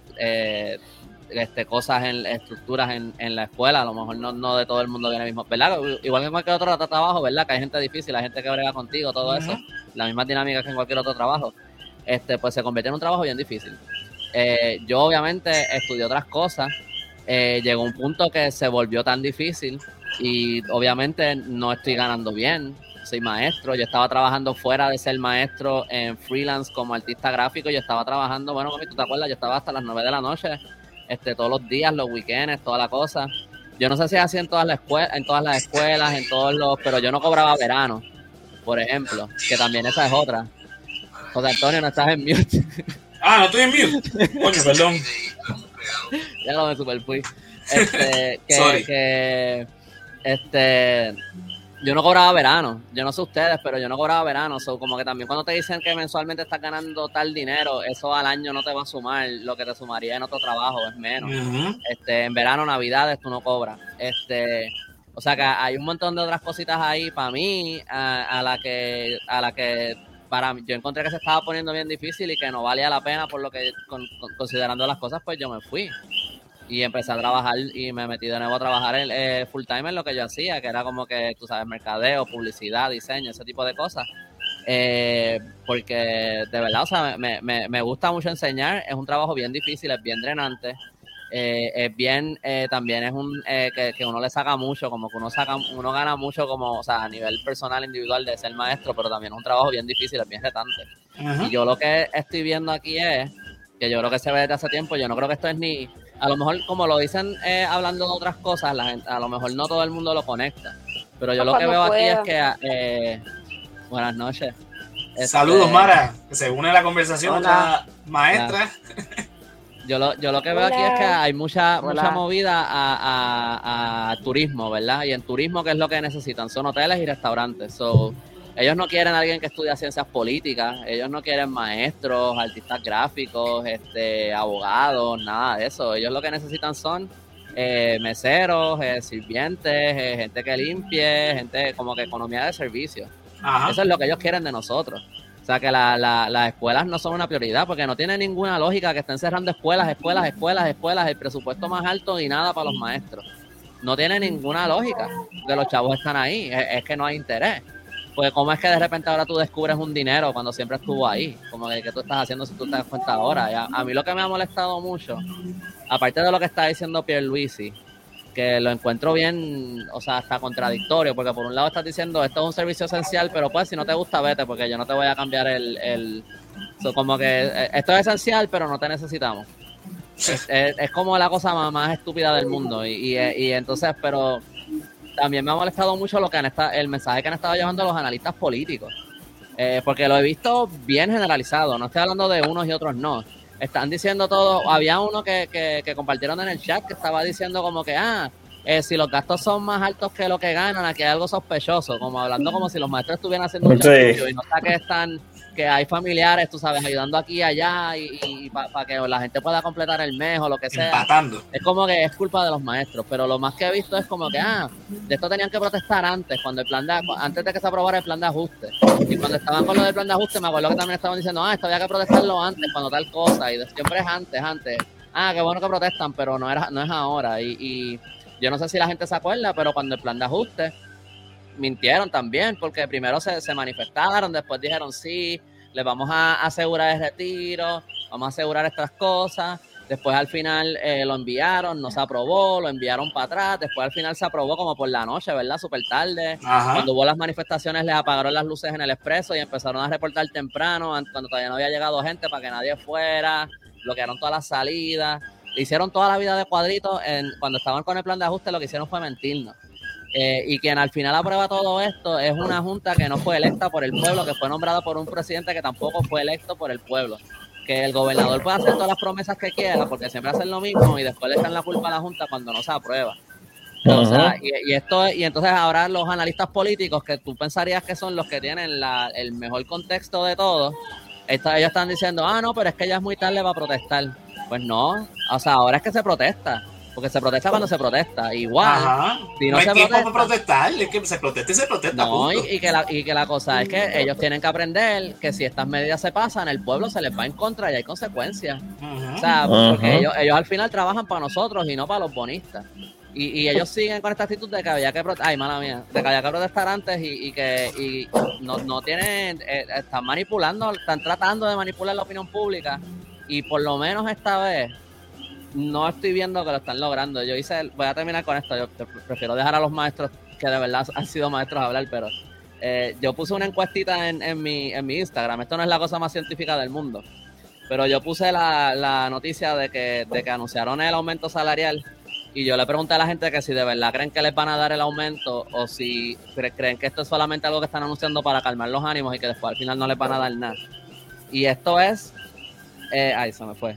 este, cosas en estructuras en, en, la escuela, a lo mejor no, no de todo el mundo viene mismo, ¿verdad? Igual que en cualquier otro trabajo, ¿verdad? Que hay gente difícil, hay gente que brega contigo, todo eso, la misma dinámica que en cualquier otro trabajo, este, pues se convierte en un trabajo bien difícil. Yo obviamente estudié otras cosas, eh, llegó un punto que se volvió tan difícil y obviamente no estoy ganando bien. Soy maestro, yo estaba trabajando fuera de ser maestro en freelance como artista gráfico, yo estaba trabajando, bueno, tú te acuerdas, yo estaba hasta las 9 de la noche, este, todos los días, los weekends, toda la cosa. Yo no sé si es así en todas las escuelas, en todas las escuelas, en todos los, pero yo no cobraba verano, por ejemplo, que también esa es otra. José Antonio, no estás en mute. [LAUGHS] Ah, no estoy en mute. Coño, perdón. ya lo me super fui. [LAUGHS] Este, que, este, yo no cobraba verano. Yo no sé ustedes, pero yo no cobraba verano. So, como que también cuando te dicen que mensualmente estás ganando tal dinero, eso al año no te va a sumar. Lo que te sumaría en otro trabajo es menos. Este, en verano, navidades, tú no cobras. Este, o sea que hay un montón de otras cositas ahí para mí, a, la que, a la que para yo encontré que se estaba poniendo bien difícil y que no valía la pena por lo que considerando las cosas pues yo me fui. Y empecé a trabajar y me metí de nuevo a trabajar el, eh, full time en lo que yo hacía que era como que tú sabes mercadeo publicidad diseño ese tipo de cosas. Eh, porque de verdad o sea me, me, me gusta mucho enseñar es un trabajo bien difícil es bien drenante eh, es bien, eh, también es un eh, que, uno le saca mucho, como que uno saca, uno gana mucho como, o sea, a nivel personal, individual de ser maestro, pero también es un trabajo bien difícil, es bien retante. Y yo lo que estoy viendo aquí es, que yo creo que se ve desde hace tiempo, yo no creo que esto es ni, a lo mejor como lo dicen hablando de otras cosas, la gente, a lo mejor no todo el mundo lo conecta, pero yo lo que veo aquí es que, buenas noches. Saludos, este, Mara, se une a la conversación la maestra. [LAUGHS] Yo lo, yo lo que veo aquí es que hay mucha, mucha movida a, turismo, ¿verdad? Y en turismo, ¿qué es lo que necesitan? Son hoteles y restaurantes. So, ellos no quieren a alguien que estudia ciencias políticas, ellos no quieren maestros, artistas gráficos, este, abogados, nada de eso. Ellos lo que necesitan son eh, meseros, eh, sirvientes, eh, gente que limpie, gente como que economía de servicio. Eso es lo que ellos quieren de nosotros. O sea que las escuelas no son una prioridad porque no tiene ninguna lógica que estén cerrando escuelas, escuelas, escuelas, escuelas, el presupuesto más alto y nada para los maestros. No tiene ninguna lógica que los chavos están ahí, es, que no hay interés. Porque cómo es que de repente ahora tú descubres un dinero cuando siempre estuvo ahí, como de que tú estás haciendo si tú te das cuenta ahora. A mí lo que me ha molestado mucho, aparte de lo que está diciendo Pierre Luisi, que lo encuentro bien, o sea, hasta contradictorio, porque por un lado estás diciendo esto es un servicio esencial, pero pues si no te gusta, vete, porque yo no te voy a cambiar el... el como que eh, esto es esencial, pero no te necesitamos. Es, como la cosa más, estúpida del mundo. Y, y, entonces, pero también me ha molestado mucho lo que han estado, el mensaje que han estado llevando los analistas políticos. Eh, porque lo he visto bien generalizado. No estoy hablando de unos y otros no están diciendo todo. Había uno que, que, compartieron en el chat que estaba diciendo como que, ah, eh, si los gastos son más altos que lo que ganan, aquí hay algo sospechoso, como hablando como si los maestros estuvieran haciendo mucho y no está que están que hay familiares, tú sabes, ayudando aquí y allá y, para que la gente pueda completar el mes o lo que sea. Es como que es culpa de los maestros, pero lo más que he visto es como que, ah, de esto tenían que protestar antes, cuando el plan de, antes de que se aprobara el plan de ajuste. Y cuando estaban con lo del plan de ajuste, me acuerdo que también estaban diciendo, ah, esto había que protestarlo antes, cuando tal cosa, y siempre es antes, antes. Ah, qué bueno que protestan, pero no, era, no es ahora. Y, y yo no sé si la gente se acuerda, pero cuando el plan de ajuste mintieron también, porque primero se, se manifestaron, después dijeron sí, les vamos a asegurar el retiro, vamos a asegurar estas cosas. Después al final eh, lo enviaron, no se aprobó, lo enviaron para atrás. Después al final se aprobó como por la noche, ¿verdad? Súper tarde. Cuando hubo las manifestaciones les apagaron las luces en el expreso y empezaron a reportar temprano, cuando todavía no había llegado gente para que nadie fuera. Bloquearon todas las salidas. hicieron toda la vida de cuadritos. En, cuando estaban con el plan de ajuste lo que hicieron fue mentirnos. Eh, y quien al final aprueba todo esto es una junta que no fue electa por el pueblo, que fue nombrada por un presidente que tampoco fue electo por el pueblo. Que el gobernador puede hacer todas las promesas que quiera, porque siempre hacen lo mismo y después le echan la culpa a la junta cuando no se aprueba. y, esto y entonces ahora los analistas políticos que tú pensarías que son los que tienen el mejor contexto de todo, ellos están diciendo, ah, no, pero es que ya es muy tarde para protestar. Pues no, O sea, ahora es que se protesta. Porque se protesta cuando se protesta. Igual. Ajá. no, hay tiempo para protestar. Es que se protesta y se protesta. No, y, que la, y que la cosa es que ellos tienen que aprender que si estas medidas se pasan, el pueblo se les va en contra y hay consecuencias. O sea, porque ellos, ellos al final trabajan para nosotros y no para los bonistas. Y, y, ellos siguen con esta actitud de que había que ay mala mía de que había que protestar antes y, y que y no, no tienen eh, están manipulando están tratando de manipular la opinión pública y por lo menos esta vez no estoy viendo que lo están logrando. Yo hice, voy a terminar con esto, yo prefiero dejar a los maestros que de verdad han sido maestros a hablar, pero eh, yo puse una encuestita en, en, mi, en mi Instagram, esto no es la cosa más científica del mundo, pero yo puse la, la noticia de que, de que anunciaron el aumento salarial y yo le pregunté a la gente que si de verdad creen que les van a dar el aumento o si creen que esto es solamente algo que están anunciando para calmar los ánimos y que después al final no les van a dar nada. Y esto es... Eh, ay, se me fue.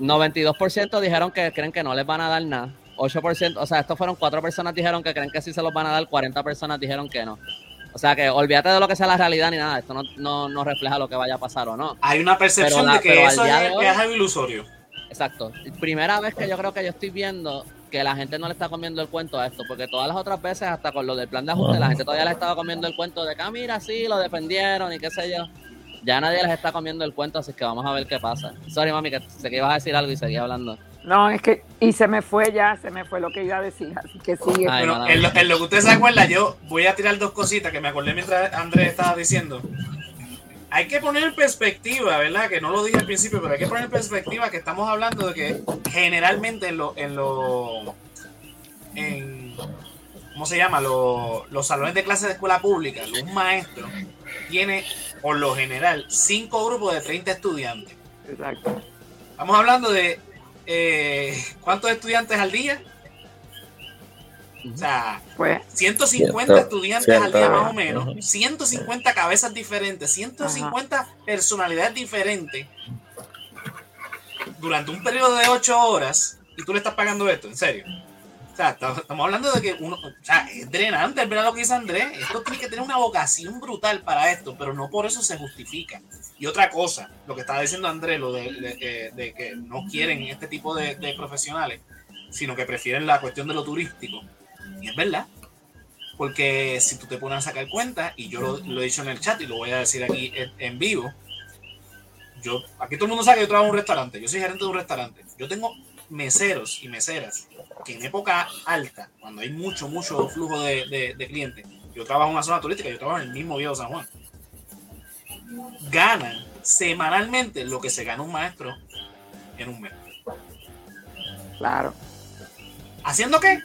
92% dijeron que creen que no les van a dar nada. 8%, o sea, estos fueron cuatro personas dijeron que creen que sí se los van a dar, 40 personas dijeron que no. O sea que olvídate de lo que sea la realidad ni nada, esto no, no, refleja lo que vaya a pasar o no. Hay una percepción de que eso es, ilusorio. Exacto. Primera vez que yo creo que yo estoy viendo que la gente no le está comiendo el cuento a esto, porque todas las otras veces, hasta con lo del plan de ajuste, la gente todavía le estaba comiendo el cuento de que, ah, mira, sí, lo defendieron y qué sé yo ya nadie les está comiendo el cuento, así que vamos a ver qué pasa. Sorry, mami, que sé que ibas a decir algo y seguía hablando. No, es que, y se me fue ya, se me fue lo que iba a decir, así que sigue. Bueno, en lo, que usted se acuerda, yo voy a tirar dos cositas que me acordé mientras Andrés estaba diciendo. Hay que poner en perspectiva, ¿verdad? Que no lo dije al principio, pero hay que poner en perspectiva que estamos hablando de que generalmente en lo, en lo, en, ¿cómo se llama? los salones de clases de escuela pública, un maestro tiene por lo general, cinco grupos de 30 estudiantes. Exacto. Estamos hablando de eh, ¿cuántos estudiantes al día? O sea, pues, 150 estudiantes al día más o menos, 150 cabezas diferentes, 150 personalidades diferentes durante un periodo de 8 horas y tú le estás pagando esto, en serio estamos hablando de que uno, o sea, es drenante, lo que dice Andrés. Esto tiene que tener una vocación brutal para esto, pero no por eso se justifica. Y otra cosa, lo que estaba diciendo Andrés, lo de, que no quieren este tipo de, profesionales, sino que prefieren la cuestión de lo turístico. Y es verdad. Porque si tú te pones a sacar cuenta, y yo lo, he dicho en el chat y lo voy a decir aquí en, vivo, yo, aquí todo el mundo sabe que yo trabajo en un restaurante, yo soy gerente de un restaurante. Yo tengo meseros y meseras que en época alta, cuando hay mucho, mucho flujo de, clientes, yo trabajo en una zona turística, yo trabajo en el mismo Viejo San Juan, ganan semanalmente lo que se gana un maestro en un mes. Claro. ¿Haciendo qué?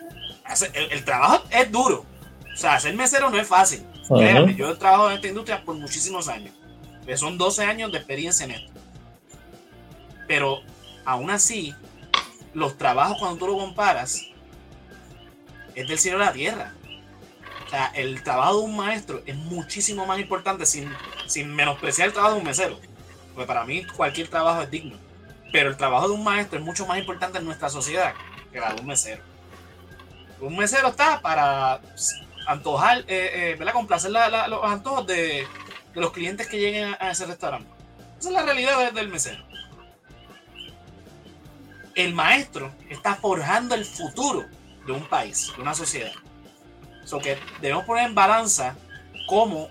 El, trabajo es duro. O sea, ser mesero no es fácil. yo he trabajado en esta industria por muchísimos años. Son 12 años de experiencia en esto. Pero aún así, los trabajos cuando tú lo comparas es del cielo a la tierra. O sea, el trabajo de un maestro es muchísimo más importante sin, sin menospreciar el trabajo de un mesero. Porque para mí cualquier trabajo es digno. Pero el trabajo de un maestro es mucho más importante en nuestra sociedad que el de un mesero. Un mesero está para antojar, eh, eh ¿verdad? Complacer los antojos de, los clientes que lleguen a, ese restaurante. Esa es la realidad del mesero el maestro está forjando el futuro de un país, de una sociedad. So que debemos poner en balanza cómo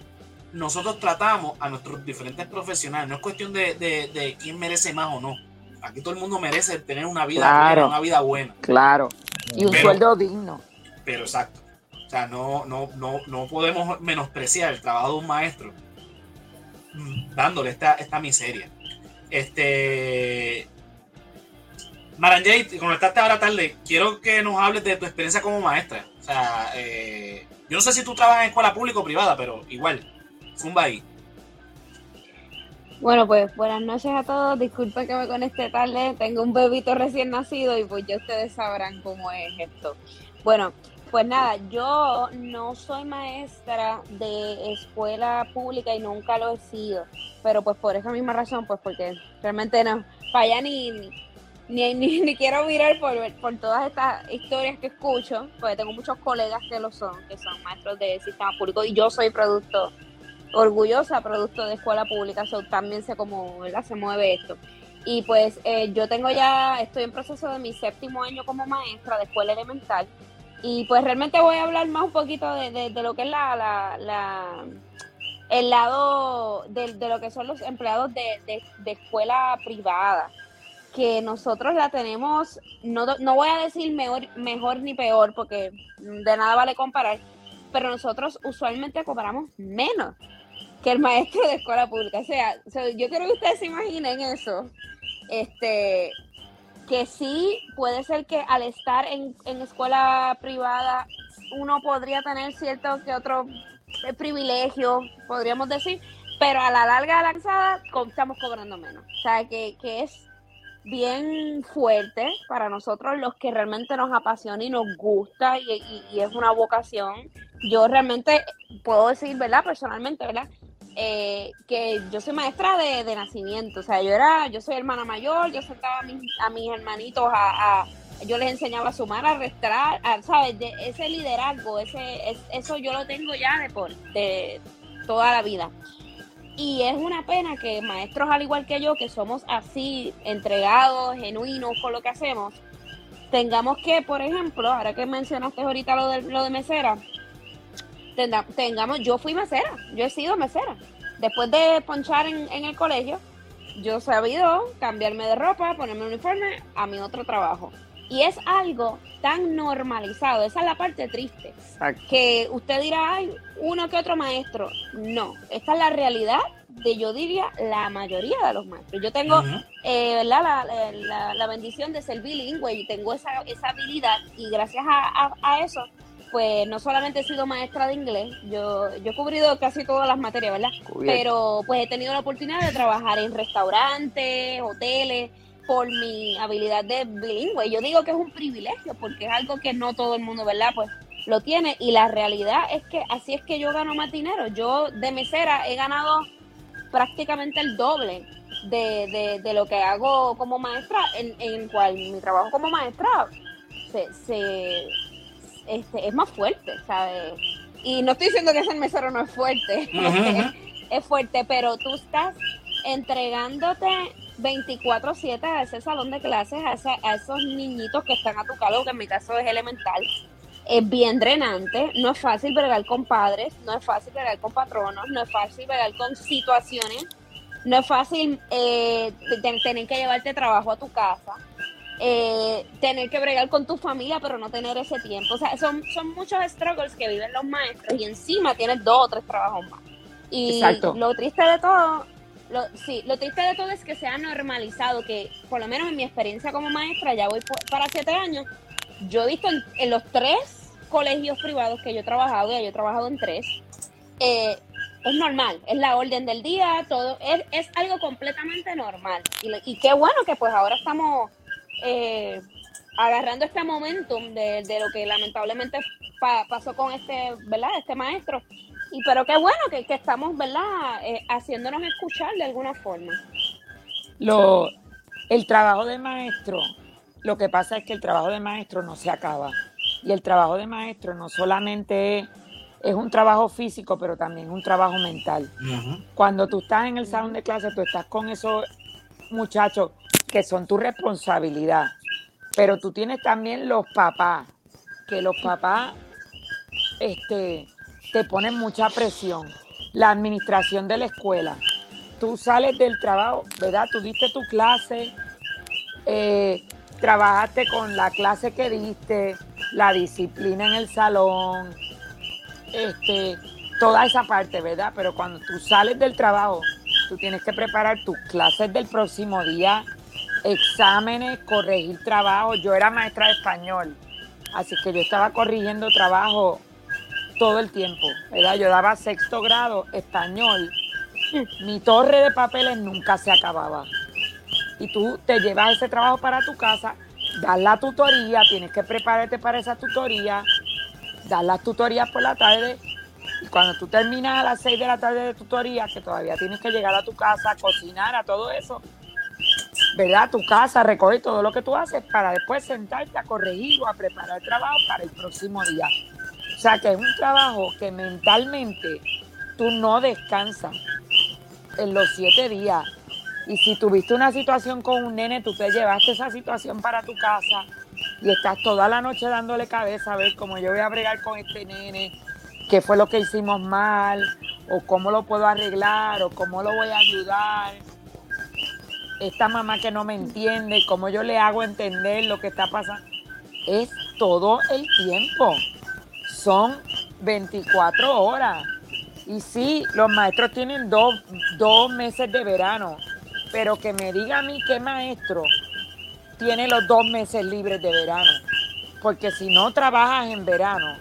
nosotros tratamos a nuestros diferentes profesionales. No es cuestión de, quién merece más o no. Aquí todo el mundo merece tener una vida, una vida buena. Claro. Y un sueldo digno. Pero exacto. O sea, no, no, no, no podemos menospreciar el trabajo de un maestro mm, dándole esta, esta miseria. Este, Maranjay, conectaste ahora tarde. Quiero que nos hables de tu experiencia como maestra. O sea, eh, yo no sé si tú trabajas en escuela pública o privada, pero igual, zumba ahí. Bueno, pues buenas noches a todos. Disculpen que me conecte tarde. Tengo un bebito recién nacido y pues ya ustedes sabrán cómo es esto. Bueno, pues nada, yo no soy maestra de escuela pública y nunca lo he sido. Pero pues por esa misma razón, pues porque realmente no, para allá ni, [LAUGHS] ni, ni, quiero mirar por, por todas estas historias que escucho, porque tengo muchos colegas que lo son, que son maestros de sistema público y yo soy producto, orgullosa producto de escuela pública, so, también sé cómo se mueve esto. Y pues eh, yo tengo ya, estoy en proceso de mi séptimo año como maestra de escuela elemental. Y pues realmente voy a hablar más un poquito de, lo que es la, la, el lado de, lo que son los empleados de, escuela privada. Que nosotros la tenemos, no, no voy a decir mejor, mejor ni peor, porque de nada vale comparar, pero nosotros usualmente cobramos menos que el maestro de escuela pública. O sea, yo quiero que ustedes se imaginen eso. Este, que sí puede ser que al estar en, escuela privada uno podría tener cierto que otro eh, privilegio, podríamos decir, pero a la larga de la lanzada estamos cobrando menos. O sea, que, es bien fuerte para nosotros los que realmente nos apasiona y nos gusta y, es una vocación. Yo realmente puedo decir, ¿verdad? Personalmente, ¿verdad? Eh, que yo soy maestra de, nacimiento, o sea, yo era, yo soy hermana mayor, yo sentaba a mis, a mis hermanitos a, yo les enseñaba a sumar, a restar, ¿sabes? De ese liderazgo, ese, eso yo lo tengo ya de, por, de toda la vida. Y es una pena que maestros al igual que yo, que somos así entregados, genuinos con lo que hacemos, tengamos que, por ejemplo, ahora que mencionaste ahorita lo de, lo de mesera, tengamos, yo fui mesera, yo he sido mesera. Después de ponchar en, el colegio, yo he sabido cambiarme de ropa, ponerme un uniforme a mi otro trabajo. Y es algo tan normalizado, esa es la parte triste, que usted dirá, ay, uno que otro maestro. No, esta es la realidad de, yo diría, la mayoría de los maestros. Yo tengo eh, la, la, bendición de ser bilingüe y tengo esa, esa habilidad y gracias a eso pues no solamente he sido maestra de inglés, yo, yo he cubrido casi todas las materias, ¿verdad? Pero pues he tenido la oportunidad de trabajar en restaurantes, hoteles, por mi habilidad de bilingüe. Yo digo que es un privilegio porque es algo que no todo el mundo, ¿verdad? Pues lo tiene y la realidad es que así es que yo gano más dinero. Yo de mesera he ganado prácticamente el doble de, de, lo que hago como maestra, en, en cual mi trabajo como maestra se, se, este, es más fuerte, ¿sabes? Y no estoy diciendo que ser mesero no es fuerte, [LAUGHS] es fuerte, pero tú estás entregándote 24/7 a ese salón de clases, a, esos niñitos que están a tu cargo, que en mi caso es elemental. Es bien drenante, no es fácil bregar con padres, no es fácil bregar con patronos, no es fácil bregar con situaciones, no es fácil eh, tener que llevarte trabajo a tu casa eh, tener que bregar con tu familia, pero no tener ese tiempo. O sea, son, son muchos struggles que viven los maestros y encima tienes dos o tres trabajos más. Y lo triste de todo, lo, sí, lo triste de todo es que se ha normalizado, que por lo menos en mi experiencia como maestra, ya voy para siete años, yo he visto en, los tres colegios privados que yo he trabajado, ya yo he trabajado en tres, eh, es normal, es la orden del día, todo, es, es algo completamente normal. Y, y qué bueno que pues ahora estamos eh, agarrando este momentum de, lo que lamentablemente pasó con este, ¿verdad? Este maestro. Y pero qué bueno que, estamos, ¿verdad? Eh, haciéndonos escuchar de alguna forma. Lo, el trabajo de maestro, lo que pasa es que el trabajo de maestro no se acaba. Y el trabajo de maestro no solamente es, un trabajo físico, pero también es un trabajo mental. Cuando tú estás en el salón de clase, tú estás con esos muchachos que son tu responsabilidad. Pero tú tienes también los papás, que los papás este, te ponen mucha presión. La administración de la escuela. Tú sales del trabajo, ¿verdad? Tú diste tu clase, eh, trabajaste con la clase que diste, la disciplina en el salón, este, toda esa parte, ¿verdad? Pero cuando tú sales del trabajo, tú tienes que preparar tus clases del próximo día, exámenes, corregir trabajo. Yo era maestra de español, así que yo estaba corrigiendo trabajo todo el tiempo, ¿verdad? Yo daba sexto grado español. Mi torre de papeles nunca se acababa. Y tú te llevas ese trabajo para tu casa, das la tutoría, tienes que prepararte para esa tutoría, das las tutorías por la tarde y cuando tú terminas a las 6 de la tarde de tutoría, que todavía tienes que llegar a tu casa, cocinar, a todo eso, ¿verdad? Tu casa, recoger todo lo que tú haces para después sentarte a corregir o a preparar el trabajo para el próximo día. O sea que es un trabajo que mentalmente tú no descansas en los siete días. Y si tuviste una situación con un nene, tú te llevaste esa situación para tu casa y estás toda la noche dándole cabeza a ver cómo yo voy a bregar con este nene, qué fue lo que hicimos mal, o cómo lo puedo arreglar, o cómo lo voy a ayudar. Esta mamá que no me entiende, cómo yo le hago entender lo que está pasando. Es todo el tiempo. Son 24 horas. Y sí, los maestros tienen dos, dos meses de verano, pero que me diga a mí qué maestro tiene los dos meses libres de verano. Porque si no trabajas en verano,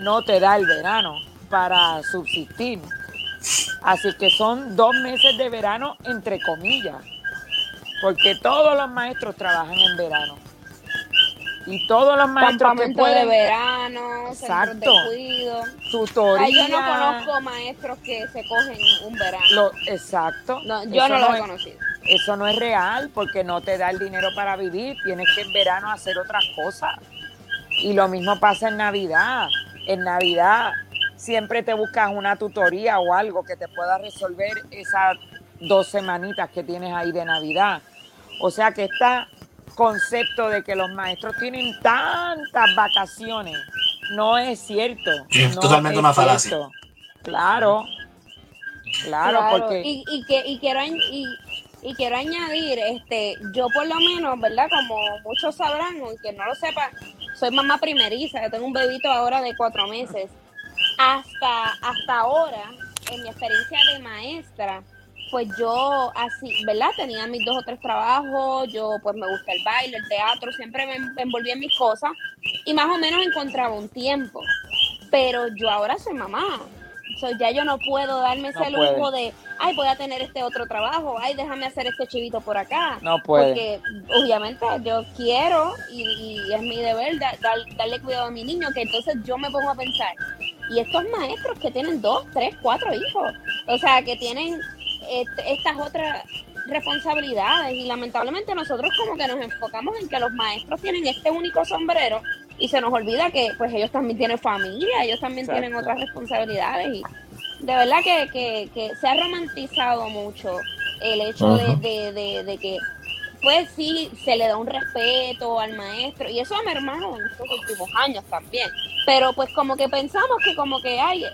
no te da el verano para subsistir. Así que son dos meses de verano entre comillas. Porque todos los maestros trabajan en verano. Y todos los maestros que pueden... de verano, exacto, de cuido. Tutoría. yo no conozco maestros que se cogen un verano. exacto. No, yo no lo he conocido. Eso no es real porque no te da el dinero para vivir. Tienes que en verano hacer otras cosas. Y lo mismo pasa en Navidad. En Navidad siempre te buscas una tutoría o algo que te pueda resolver esas dos semanitas que tienes ahí de Navidad. O sea que este concepto de que los maestros tienen tantas vacaciones no es cierto. Es totalmente una falacia. Claro, claro, porque... Y, y, que, y quiero, y, y quiero añadir, este, yo por lo menos, ¿verdad? Como muchos sabrán, aunque no lo sepan, soy mamá primeriza, yo tengo un bebito ahora de cuatro meses. Hasta, hasta ahora, en mi experiencia de maestra, pues yo así, ¿verdad? Tenía mis dos o tres trabajos, yo pues me gusta el baile, el teatro, siempre me, envolví en mis cosas y más o menos encontraba un tiempo. Pero yo ahora soy mamá, ya yo no puedo darme ese lujo de, ay, voy a tener este otro trabajo, ay, déjame hacer este chivito por acá. No puede. Porque obviamente yo quiero y, es mi deber darle cuidado a mi niño, que entonces yo me pongo a pensar, y estos maestros que tienen dos, tres, cuatro hijos, o sea, que tienen estas otras responsabilidades. Y lamentablemente nosotros como que nos enfocamos en que los maestros tienen este único sombrero y se nos olvida que pues ellos también tienen familia, ellos también tienen otras responsabilidades. Y de verdad que, que, se ha romantizado mucho el hecho de, de, que pues sí se le da un respeto al maestro. Y eso a mi hermano en estos últimos años también. Pero pues como que pensamos que como que hay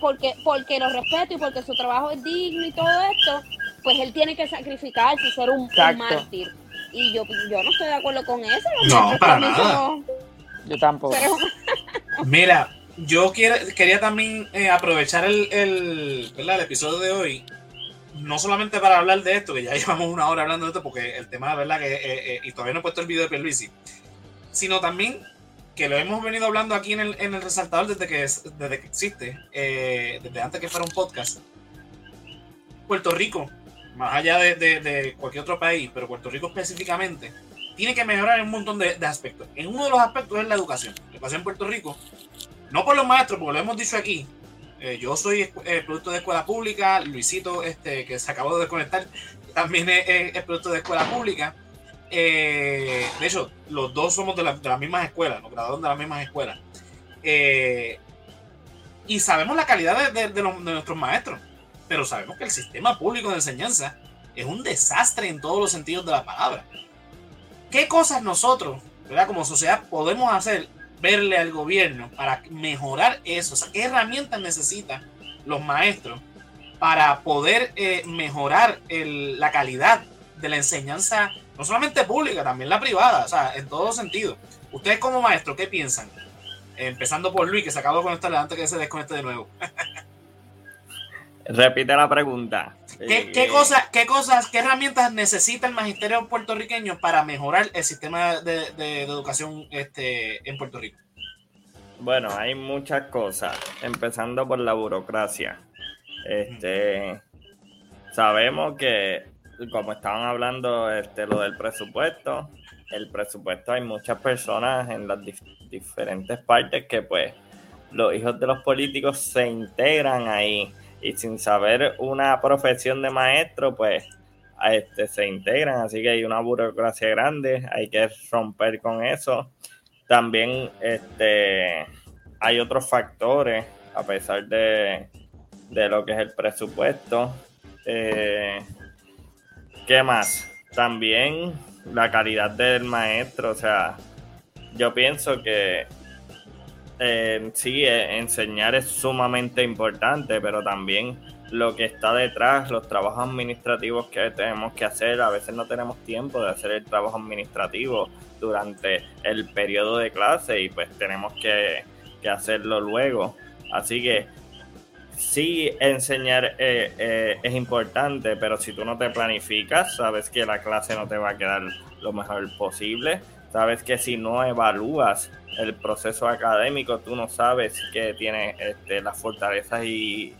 porque porque lo respeto y porque su trabajo es digno y todo esto pues él tiene que sacrificarse y ser un, mártir y yo yo no estoy de acuerdo con eso no para nada yo tampoco. [LAUGHS] Mira, yo quería también eh, aprovechar el, el, el, episodio de hoy, no solamente para hablar de esto, que ya [LAUGHS] llevamos una hora hablando de esto, porque el tema, ¿verdad? Que, eh, eh, y todavía no he puesto el video de Pierluisi, sino también que lo hemos venido hablando aquí en el, en el resaltador desde que, desde que existe, desde antes que fuera un podcast. Puerto Rico, más allá de, de, cualquier otro país, pero Puerto Rico específicamente, tiene que mejorar en un montón de, aspectos. En uno de los aspectos es la educación. La educación en Puerto Rico, no por los maestros, porque lo hemos dicho aquí. Eh, yo soy eh, producto de escuela pública, Luisito, este, que se acabó de desconectar, también es, producto de escuela pública. Eh, de hecho, los dos somos de, las mismas escuelas, nos graduamos de las mismas escuelas. y sabemos la calidad de, de nuestros maestros, pero sabemos que el sistema público de enseñanza es un desastre en todos los sentidos de la palabra. ¿Qué cosas nosotros, ¿verdad? como sociedad, podemos hacer, verle al gobierno para mejorar eso? O sea, ¿qué herramientas necesitan los maestros para poder eh, mejorar la calidad de la enseñanza, no solamente pública, también la privada, o sea, en todo sentido? Ustedes como maestros, ¿qué piensan? Empezando por Luis, que se acabó de conectar antes que se desconecte de nuevo. [LAUGHS] Repite la pregunta. ¿Qué, qué, cosas, ¿Qué cosas, qué herramientas necesita el magisterio puertorriqueño para mejorar el sistema de, educación este, en Puerto Rico? Bueno, hay muchas cosas, empezando por la burocracia. Este, sabemos que, como estaban hablando, este, lo del presupuesto, el presupuesto hay muchas personas en las diferentes partes que pues los hijos de los políticos se integran ahí y sin saber una profesión de maestro, pues este, se integran, así que hay una burocracia grande, hay que romper con eso. También este, hay otros factores, a pesar de, lo que es el presupuesto. Eh, ¿qué más? También la calidad del maestro, o sea, yo pienso que eh, sí, eh, enseñar es sumamente importante, pero también lo que está detrás, los trabajos administrativos que tenemos que hacer, a veces no tenemos tiempo de hacer el trabajo administrativo durante el periodo de clase y pues tenemos que, hacerlo luego. Así que sí, enseñar eh, es importante, pero si tú no te planificas, sabes que la clase no te va a quedar lo mejor posible Sabes que si no evalúas el proceso académico, tú no sabes que tiene este, las fortalezas y,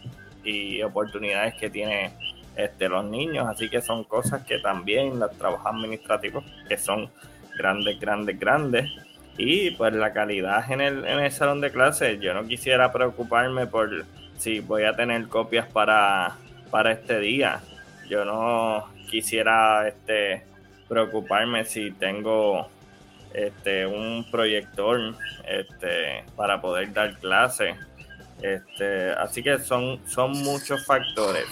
oportunidades que tiene este, los niños. Así que son cosas que también los trabajos administrativos, que son grandes, grandes, grandes. Y pues la calidad en el, en el salón de clases, yo no quisiera preocuparme por si voy a tener copias para, para este día. Yo no quisiera este, preocuparme si tengo este, un proyector este, para poder dar clases. Este, así que son, son muchos factores.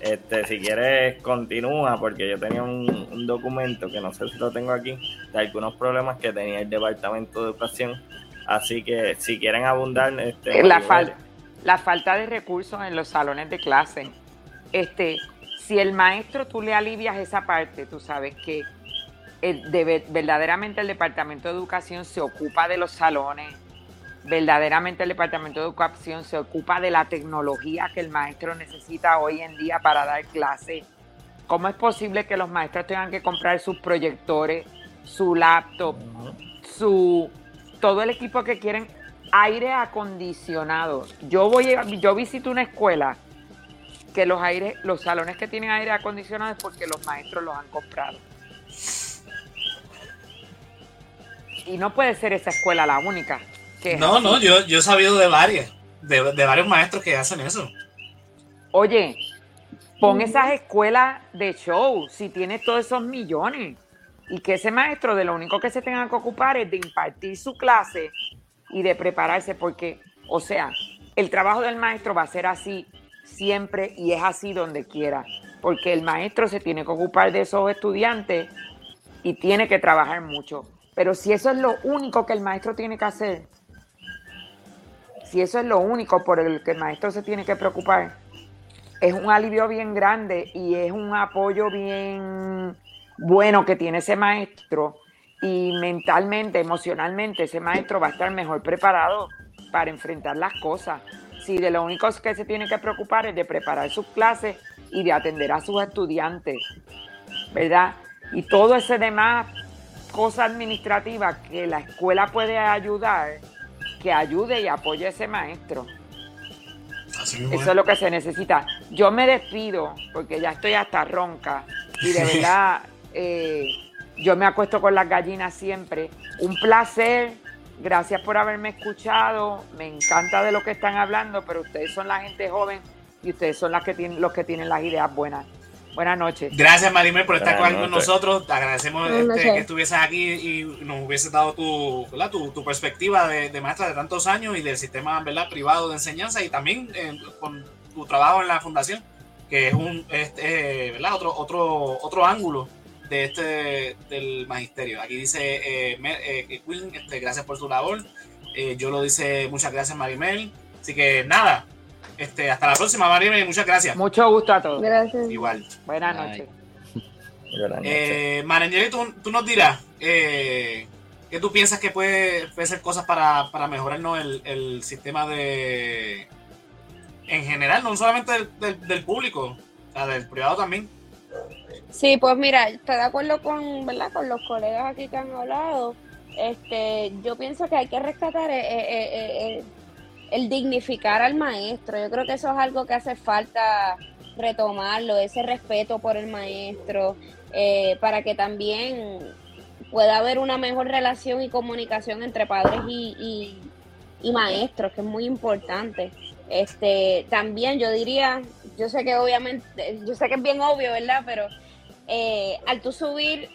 Este, si quieres, continúa, porque yo tenía un, documento que no sé si lo tengo aquí, de algunos problemas que tenía el Departamento de Educación. Así que si quieren abundar. Este, la, la falta de recursos en los salones de clase. Este, si el maestro tú le alivias esa parte, tú sabes que verdaderamente el Departamento de Educación se ocupa de los salones, verdaderamente el Departamento de Educación se ocupa de la tecnología que el maestro necesita hoy en día para dar clase. ¿Cómo es posible que los maestros tengan que comprar sus proyectores, su laptop, su todo el equipo que quieren aire acondicionado? Yo voy yo visito una escuela que los aires, los salones que tienen aire acondicionado es porque los maestros los han comprado. y no puede ser esa escuela la única. Que no, no, yo, yo he sabido de varias, de, varios maestros que hacen eso. Oye, pon esas escuelas de show si tienes todos esos millones y que ese maestro de lo único que se tenga que ocupar es de impartir su clase y de prepararse porque, o sea, el trabajo del maestro va a ser así siempre y es así donde quiera, porque el maestro se tiene que ocupar de esos estudiantes y tiene que trabajar mucho. Pero si eso es lo único que el maestro tiene que hacer, si eso es lo único por el que el maestro se tiene que preocupar, es un alivio bien grande y es un apoyo bien bueno que tiene ese maestro y mentalmente, emocionalmente, ese maestro va a estar mejor preparado para enfrentar las cosas. Si de lo único que se tiene que preocupar es de preparar sus clases y de atender a sus estudiantes, ¿verdad? Y todo ese demás cosa administrativa que la escuela puede ayudar, que ayude y apoye a ese maestro. Eso es lo que se necesita. Yo me despido porque ya estoy hasta ronca y de [LAUGHS] verdad eh, yo me acuesto con las gallinas siempre. Un placer. Gracias por haberme escuchado. Me encanta de lo que están hablando, pero ustedes son la gente joven y ustedes son las que tienen, los que tienen las ideas buenas. Buenas noches. Gracias, Marimel, por estar con nosotros. Te agradecemos este, que estuvieses aquí y nos hubiese dado tu, tu, perspectiva de, maestra de tantos años y del sistema ¿verdad? privado de enseñanza y también eh, con tu trabajo en la fundación, que es un este, ¿verdad? Otro, otro, otro ángulo de este del magisterio. Aquí dice eh, eh Queen, este, gracias por su labor. Eh, yo lo dice muchas gracias, Marimel. Así que nada, este, hasta la próxima, y muchas gracias. Mucho gusto a todos. Gracias. Igual. Buenas [LAUGHS] noches. Eh, tú, tú, nos dirás eh, qué tú piensas que puede, puede ser cosas para, para mejorarnos el, el, sistema de. En general, no solamente del, del, público, o sea, del privado también. Sí, pues mira, estoy de acuerdo con, ¿verdad? con los colegas aquí que han hablado. Este, yo pienso que hay que rescatar eh, eh, eh el dignificar al maestro. Yo creo que eso es algo que hace falta retomarlo, ese respeto por el maestro, para que también pueda haber una mejor relación y comunicación entre padres y, y, maestros, que es muy importante. Este, también yo diría, yo sé que obviamente, yo sé que es bien obvio, ¿verdad? Pero eh, al tú subir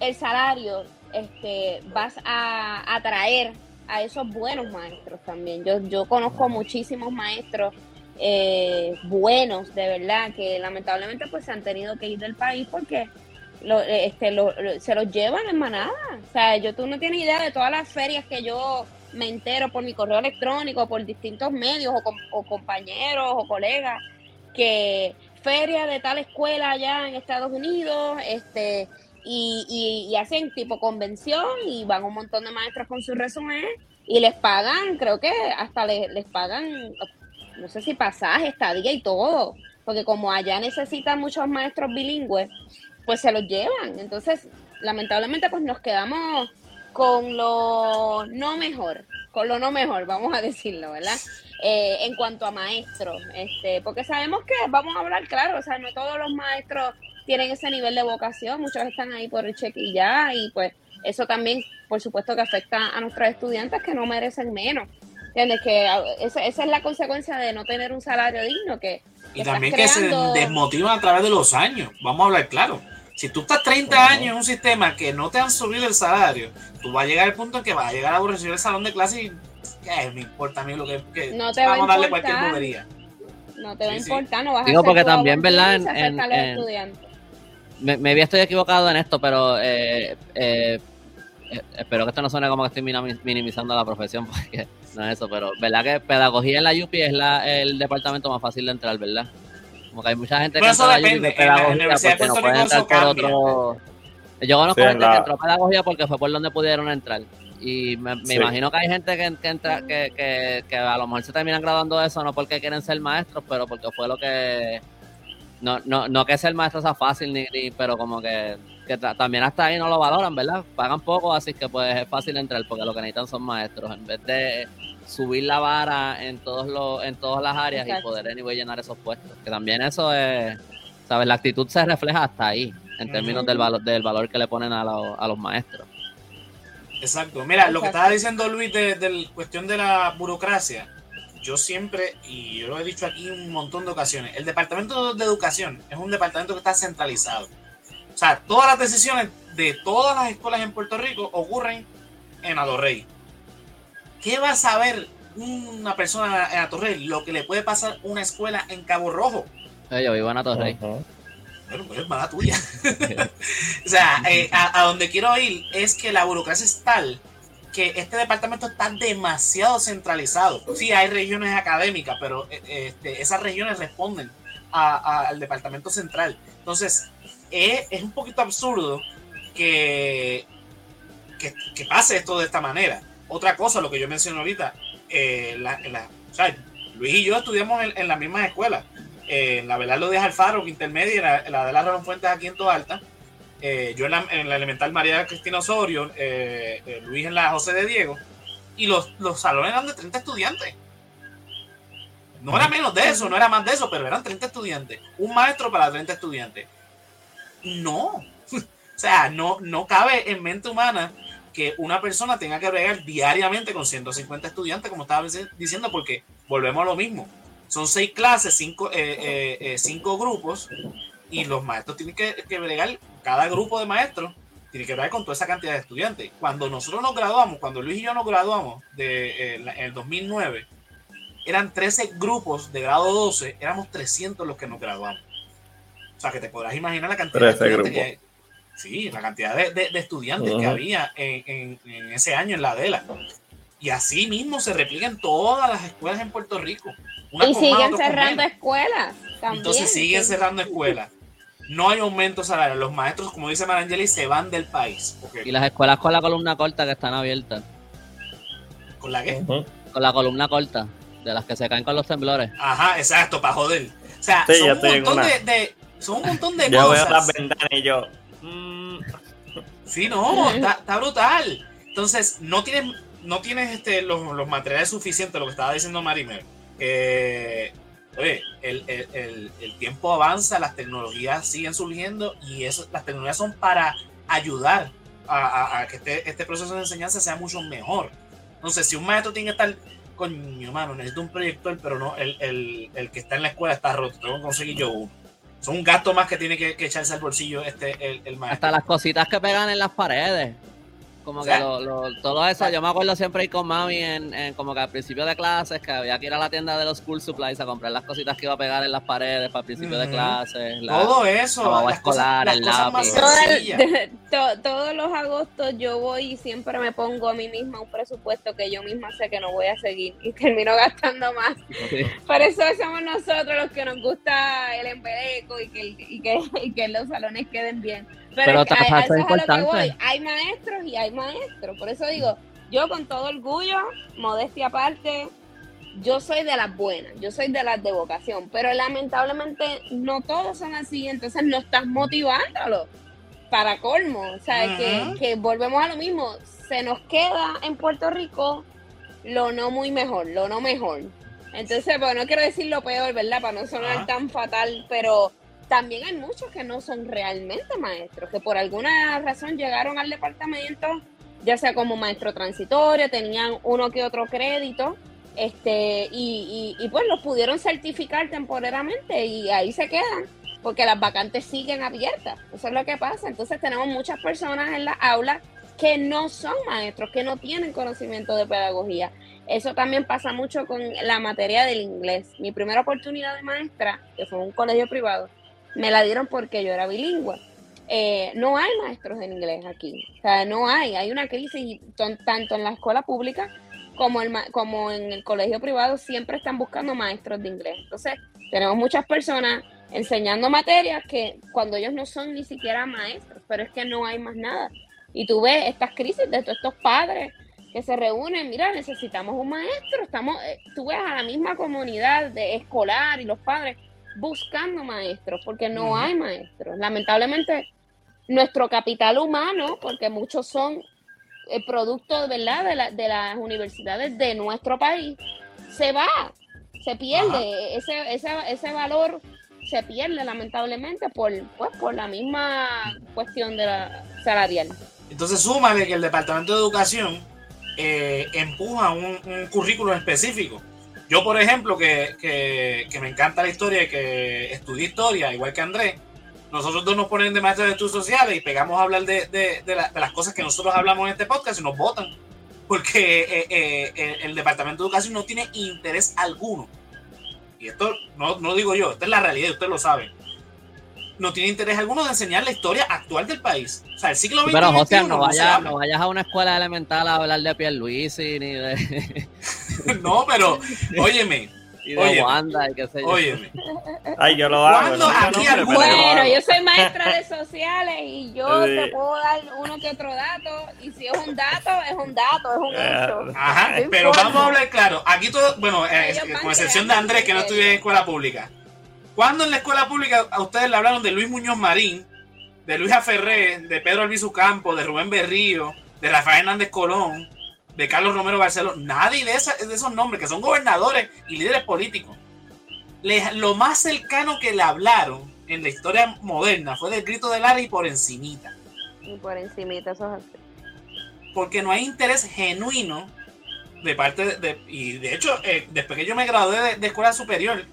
el salario, este, vas a atraer a esos buenos maestros también. Yo, yo conozco muchísimos maestros eh, buenos, de verdad, que lamentablemente pues se han tenido que ir del país porque lo, este, se los llevan en manada. O sea, yo tú no tienes idea de todas las ferias que yo me entero por mi correo electrónico, por distintos medios o, compañeros o colegas, que feria de tal escuela allá en Estados Unidos, este, y, y, hacen tipo convención y van un montón de maestros con su resumen y les pagan, creo que hasta les, les pagan, no sé si pasaje, estadía y todo, porque como allá necesitan muchos maestros bilingües, pues se los llevan. Entonces, lamentablemente, pues nos quedamos con lo no mejor, con lo no mejor, vamos a decirlo, ¿verdad? Eh, en cuanto a maestros, este, porque sabemos que, vamos a hablar claro, o sea, no todos los maestros tienen ese nivel de vocación, muchos están ahí por el cheque y ya, y pues eso también, por supuesto, que afecta a nuestros estudiantes que no merecen menos. ¿Entiendes? Que esa, esa es la consecuencia de no tener un salario digno. que, Y también que se desmotivan a través de los años. Vamos a hablar claro. Si tú estás 30 años en un sistema que no te han subido el salario, tú vas a llegar al punto en que vas a llegar a aborrecer el salón de clase y ¿qué me importa a mí lo que, que no te vamos a darle cualquier bobería. No te va a importar, no vas a Digo, porque también, ¿verdad? En, en, me, me estoy equivocado en esto, pero eh, eh, eh, espero que esto no suene como que estoy minimizando la profesión, [LAUGHS] porque no es eso, pero verdad que pedagogía en la UPI es la, el departamento más fácil de entrar, ¿verdad? Como que hay mucha gente que entra a la UPI de pedagogía porque no puede entrar por otro... Yo conozco gente que entró a pedagogía porque fue por donde pudieron entrar. Y me, imagino que hay gente que, que entra, que, que, que, a lo mejor se terminan graduando de eso, no porque quieren ser maestros, pero porque fue lo que no, no, no que ser maestro sea fácil, ni, pero como que, también hasta ahí no lo valoran, ¿verdad? Pagan poco, así que pues es fácil entrar porque lo que necesitan son maestros. En vez de subir la vara en todos los, en todas las áreas y poder anyway llenar esos puestos. Que también eso es, ¿sabes? La actitud se refleja hasta ahí, en términos del valor, del valor que le ponen a, a los maestros. Exacto. Mira, lo que estaba diciendo Luis de, de cuestión de la burocracia, yo siempre, y yo lo he dicho aquí un montón de ocasiones, el Departamento de Educación es un departamento que está centralizado. O sea, todas las decisiones de todas las escuelas en Puerto Rico ocurren en Adorrey. ¿Qué va a saber una persona en Atorrey lo que le puede pasar a una escuela en Cabo Rojo? yo vivo en Atorrey. Bueno, pues es mala tuya. [LAUGHS] o sea, eh, a, a, donde quiero ir es que la burocracia es tal que este departamento está demasiado centralizado. Sí, hay regiones académicas, pero eh, este, esas regiones responden al departamento central. Entonces, es, un poquito absurdo que, que, pase esto de esta manera. Otra cosa, lo que yo mencioné ahorita, eh, Luis y yo estudiamos en, la misma escuela. Eh, la Belardo de Alfaro, intermedia, la, la de la Ramón Fuentes aquí en Toalta eh, yo en la, elemental María Cristina Osorio, eh, eh, Luis en la José de Diego, y los, los salones eran de 30 estudiantes. No era menos de eso, no era más de eso, pero eran 30 estudiantes. Un maestro para 30 estudiantes. No. [LAUGHS] O sea, no, no cabe en mente humana que una persona tenga que bregar diariamente con 150 estudiantes, como estaba diciendo, porque volvemos a lo mismo. Son seis clases, cinco, cinco grupos, y los maestros tienen que, que bregar cada grupo de maestros tiene que ver con toda esa cantidad de estudiantes. Cuando nosotros nos graduamos, cuando Luis y yo nos graduamos de, eh, en el 2009, eran 13 grupos de grado 12, éramos 300 los que nos graduamos. O sea, que te podrás imaginar la cantidad de estudiantes que Sí, la cantidad de, estudiantes que había en, ese año en la Adela. Y así mismo se replica en todas las escuelas en Puerto Rico. y siguen cerrando escuelas. Entonces siguen cerrando escuelas no hay aumento salarial. Los maestros, como dice Marangeli, se van del país. Y las escuelas con la columna corta que están abiertas. ¿Con la qué? Con la columna corta, de las que se caen con los temblores. Ajá, exacto, para joder. O sea, son, un montón de, son un montón de [LAUGHS] yo cosas. Veo las ventanas y yo. Mm. Sí, no, está, brutal. Entonces, no tienes, no tienes este, los, los materiales suficientes, lo que estaba diciendo Marimer. Eh, oye, el, el, el, tiempo avanza, las tecnologías siguen surgiendo y eso, las tecnologías son para ayudar a, que este, este, proceso de enseñanza sea mucho mejor. Entonces, si un maestro tiene que estar, coño, mano, necesito un proyector, pero no, el, que está en la escuela está roto, tengo que conseguir yo uno. Son un gasto más que tiene que, echarse al bolsillo este, el, maestro. Hasta las cositas que pegan en las paredes. Como que lo, todo eso, yo me acuerdo siempre ir con mami en, como que al principio de clases, que había que ir a la tienda de los school supplies a comprar las cositas que iba a pegar en las paredes para el principio de clases. todo eso, la escolar, el lápiz. [LAUGHS] todos los agostos yo voy y siempre me pongo a mí misma un presupuesto que yo misma sé que no voy a seguir y termino [LAUGHS] gastando más. [LAUGHS] Por eso somos nosotros los que nos gusta el embeleco y que, y que, y que los salones queden bien. Pero, hay, importante. hay maestros y hay maestros. Por eso digo, yo con todo orgullo, modestia aparte, yo soy de las buenas, yo soy de las de vocación, pero lamentablemente no todos son así, entonces no estás motivándolo para colmo. O sea, que, que volvemos a lo mismo, se nos queda en Puerto Rico lo no muy mejor, lo no mejor. Entonces, bueno, no quiero decir lo peor, ¿verdad? Para no sonar tan fatal, pero también hay muchos que no son realmente maestros, que por alguna razón llegaron al departamento, ya sea como maestro transitorio, tenían uno que otro crédito, este, y, y, pues los pudieron certificar temporariamente y ahí se quedan, porque las vacantes siguen abiertas. Eso es lo que pasa. Entonces tenemos muchas personas en la aula que no son maestros, que no tienen conocimiento de pedagogía. Eso también pasa mucho con la materia del inglés. Mi primera oportunidad de maestra, que fue en un colegio privado, me la dieron porque yo era bilingüe. Eh, no hay maestros en inglés aquí, o sea, no hay, hay una crisis tanto en la escuela pública como, como en el colegio privado, siempre están buscando maestros de inglés. Entonces, tenemos muchas personas enseñando materias que cuando ellos no son ni siquiera maestros, pero es que no hay más nada. Y tú ves estas crisis de todos estos padres que se reúnen, mira, necesitamos un maestro, estamos, eh, tú ves a la misma comunidad de escolar y los padres, buscando maestros, porque no hay maestros. Lamentablemente, nuestro capital humano, porque muchos son el producto ¿verdad? De, la, de las universidades de nuestro país, se va, se pierde, ese, ese, ese valor se pierde lamentablemente por, pues, por la misma cuestión de la salarial. Entonces súmale que el Departamento de Educación eh, empuja un, un currículo específico yo, por ejemplo, que, me encanta la historia y que estudié historia, igual que Andrés, nosotros dos nos ponen de maestros de estudios sociales y pegamos a hablar de, las cosas que nosotros hablamos en este podcast y nos votan. Porque eh, eh, el Departamento de Educación no tiene interés alguno. Y esto no, no digo yo, esta es la realidad, ustedes lo saben no tiene interés alguno de enseñar la historia actual del país. O sea, el siglo XX. Pero, José, no, vayas, no vayas a una escuela elemental a hablar de Pierluisi ni de. [LAUGHS] no, pero, óyeme. [LAUGHS] Y de Wanda y qué sé yo. Óyeme. Ay, yo lo hago. No, bueno, yo soy maestra de [LAUGHS] sociales y yo te puedo dar uno que otro dato. Y si es un dato, es un dato, es un hecho. Ajá, pero vamos a hablar claro. Aquí todo, bueno, eh, con excepción de Andrés, que no estudia en escuela pública ¿Cuándo en la escuela pública a ustedes le hablaron de Luis Muñoz Marín, de Luis Aferré, de Pedro Albizu Campo, de Rubén Berrío, de Rafael Hernández Colón, de Carlos Romero Barceló? Nadie de, de esos nombres, que son gobernadores y líderes políticos. lo más cercano que le hablaron en la historia moderna fue del grito de Lara y por encimita. Y por encimita, eso es así. Porque no hay interés genuino de parte de, y de hecho, eh, después que yo me gradué de escuela superior,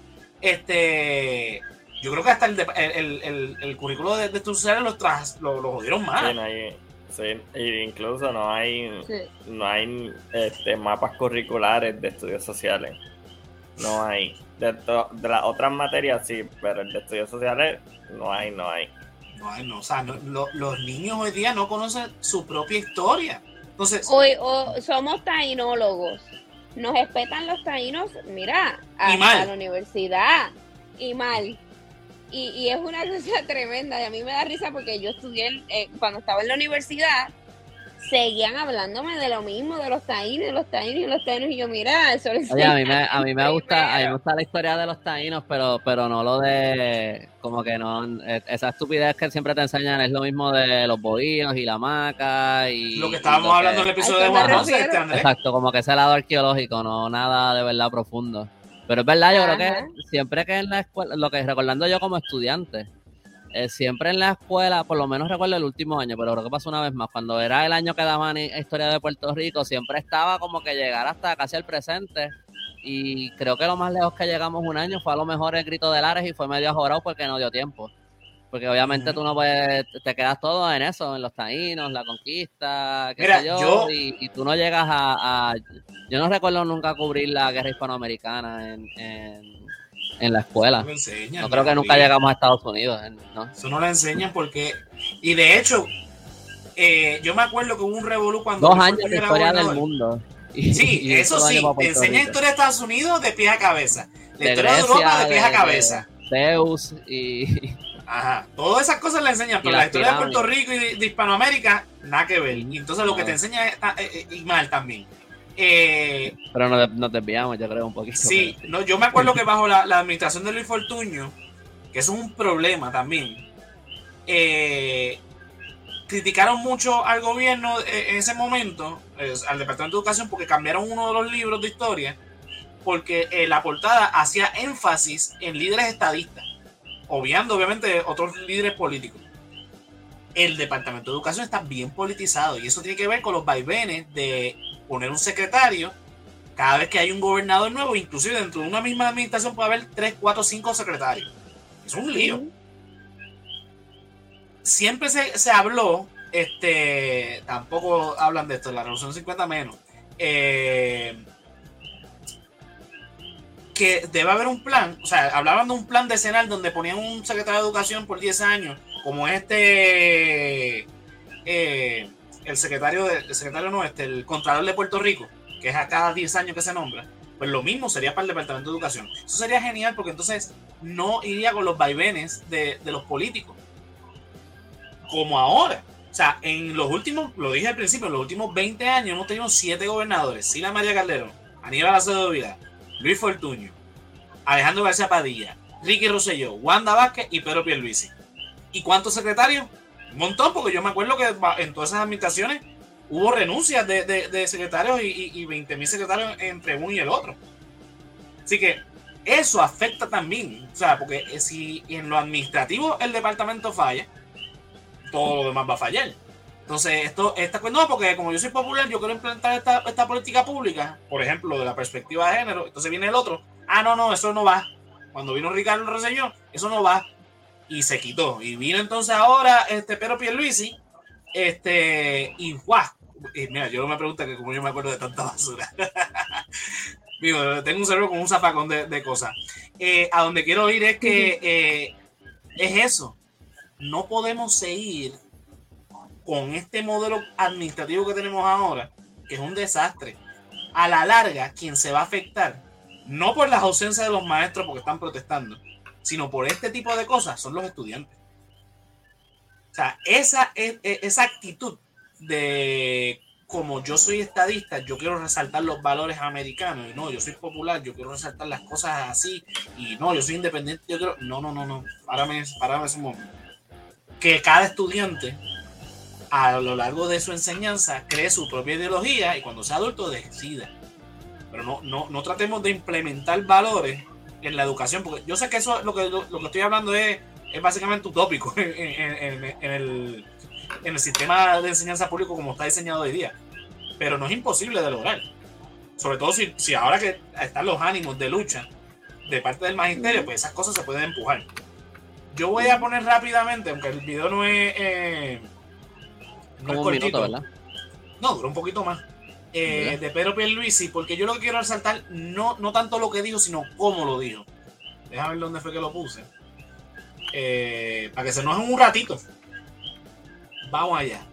este yo creo que hasta el, el, el, currículo de, estudios sociales los, tras, lo, jodieron más. Sí, incluso no hay, no hay este, mapas curriculares de estudios sociales. No hay. De, de las otras materias sí, pero el de estudios sociales no hay, no hay. No hay, no. O sea, los niños hoy día no conocen su propia historia. Entonces, hoy o somos tainólogos nos respetan los taínos, mira, a, la universidad y mal. Y, y, es una cosa [LAUGHS] tremenda y a mí me da risa porque yo estudié eh, cuando estaba en la universidad seguían hablándome de lo mismo, de los taínos, los taínos y los taínos, y yo, mira, eso es Oye, a mí me, a mí me [LAUGHS] gusta, a mí me gusta la historia de los taínos, pero, pero no lo de, como que no, e, esa estupidez que siempre te enseñan es lo mismo de los bohíos y la maca y... Lo que estábamos hablando en el episodio de Juan este, Andrés. Exacto, como que ese lado arqueológico, no nada de verdad profundo. Pero es verdad, yo creo que siempre que en la escuela, lo que recordando yo como estudiante, eh, siempre en la escuela, por lo menos recuerdo el último año, pero creo que pasó una vez más, cuando era el año que daban historia de Puerto Rico, siempre estaba como que llegar hasta casi el presente. Y creo que lo más lejos que llegamos un año fue a lo mejor el grito de Lares y fue medio ajorado porque no dio tiempo. Porque obviamente tú no puedes, te quedas todo en eso, en los taínos, la conquista, qué sé yo, Y, tú no llegas a, Yo no recuerdo nunca cubrir la guerra hispanoamericana en, en, la escuela. No, creo que nunca llegamos a Estados Unidos. ¿no? Eso no lo enseñan porque... Y de hecho, eh, yo me acuerdo que hubo un revolú cuando... Dos años de historia del mundo. sí, [LAUGHS] eso sí, te enseña historia de Estados Unidos de pies a cabeza. La historia de Europa de pies a cabeza. Zeus y... Ajá. Todas esas cosas le enseñan, [LAUGHS] pero la, historia de Puerto Rico y de, Hispanoamérica, nada que ver. Y entonces lo que te enseña es, eh, eh, mal también. Eh, pero nos, nos, desviamos, yo creo, un poquito. Sí, no, yo me acuerdo que bajo la, administración de Luis Fortuño, que es un problema también, criticaron mucho al gobierno en ese momento, al Departamento de Educación, porque cambiaron uno de los libros de historia, porque la portada hacía énfasis en líderes estadistas obviando obviamente otros líderes políticos. El Departamento de Educación está bien politizado y eso tiene que ver con los vaivenes de poner un secretario cada vez que hay un gobernador nuevo, inclusive dentro de una misma administración puede haber 3, 4, 5 secretarios. Es un lío. Siempre se, se habló, este, tampoco hablan de esto, la Revolución 50 menos, eh, que debe haber un plan, o sea, hablaban de un plan decenal donde ponían un secretario de educación por 10 años, como este, eh, el secretario, de, el secretario no, este, el Contralor de Puerto Rico, que es a cada 10 años que se nombra, pues lo mismo sería para el Departamento de Educación. Eso sería genial porque entonces no iría con los vaivenes de, de los políticos, como ahora. O sea, en los últimos, lo dije al principio, en los últimos 20 años hemos tenido 7 gobernadores, Sila María Calderón, Aníbal Acevedo Vidal, Luis Fortuño, Alejandro García Padilla, Ricky Rosselló, Wanda Vázquez y Pedro Pierluisi. ¿Y cuántos secretarios? Un montón, porque yo me acuerdo que en todas esas administraciones hubo renuncias de, secretarios y, y, 20 mil secretarios entre uno y el otro. Así que eso afecta también, o sea, porque si en lo administrativo el departamento falla, todo lo demás va a fallar. Entonces, esto, esta no, porque como yo soy popular, yo quiero implementar esta, esta política pública, por ejemplo, de la perspectiva de género. Entonces viene el otro, ah, no, no, eso no va. Cuando vino Ricardo Rosselló, eso no va. Y se quitó. Y vino entonces ahora este Pedro Pierluisi, este, y guau. mira, yo no me pregunto que como yo me acuerdo de tanta basura. [LAUGHS] tengo un cerebro con un zapacón de, cosas. Eh, a donde quiero ir es que eh, es eso. No podemos seguir con este modelo administrativo que tenemos ahora, que es un desastre, a la larga, quien se va a afectar, no por las ausencias de los maestros porque están protestando, sino por este tipo de cosas, son los estudiantes. O sea, esa, e, esa actitud de como yo soy estadista, yo quiero resaltar los valores americanos, y no, yo soy popular, yo quiero resaltar las cosas así, y no, yo soy independiente, yo quiero, no, no, no, no, párame, párame ese momento. Que cada estudiante a lo largo de su enseñanza cree su propia ideología y cuando sea adulto decida. Pero no, no, no tratemos de implementar valores en la educación, porque yo sé que eso lo que, lo, que estoy hablando es, es básicamente utópico [LAUGHS] en, en, en, el, en el sistema de enseñanza público como está diseñado hoy día. Pero no es imposible de lograr. Sobre todo si, si ahora que están los ánimos de lucha de parte del magisterio, pues esas cosas se pueden empujar. Yo voy a poner rápidamente, aunque el video no es... Eh, no un minuto, ¿verdad? No, duró un poquito más. Eh, de Pedro Pierluisi, porque yo lo que quiero resaltar, no, no tanto lo que dijo, sino cómo lo dijo. Déjame ver dónde fue que lo puse. Eh, para que se enojen un ratito. Vamos allá.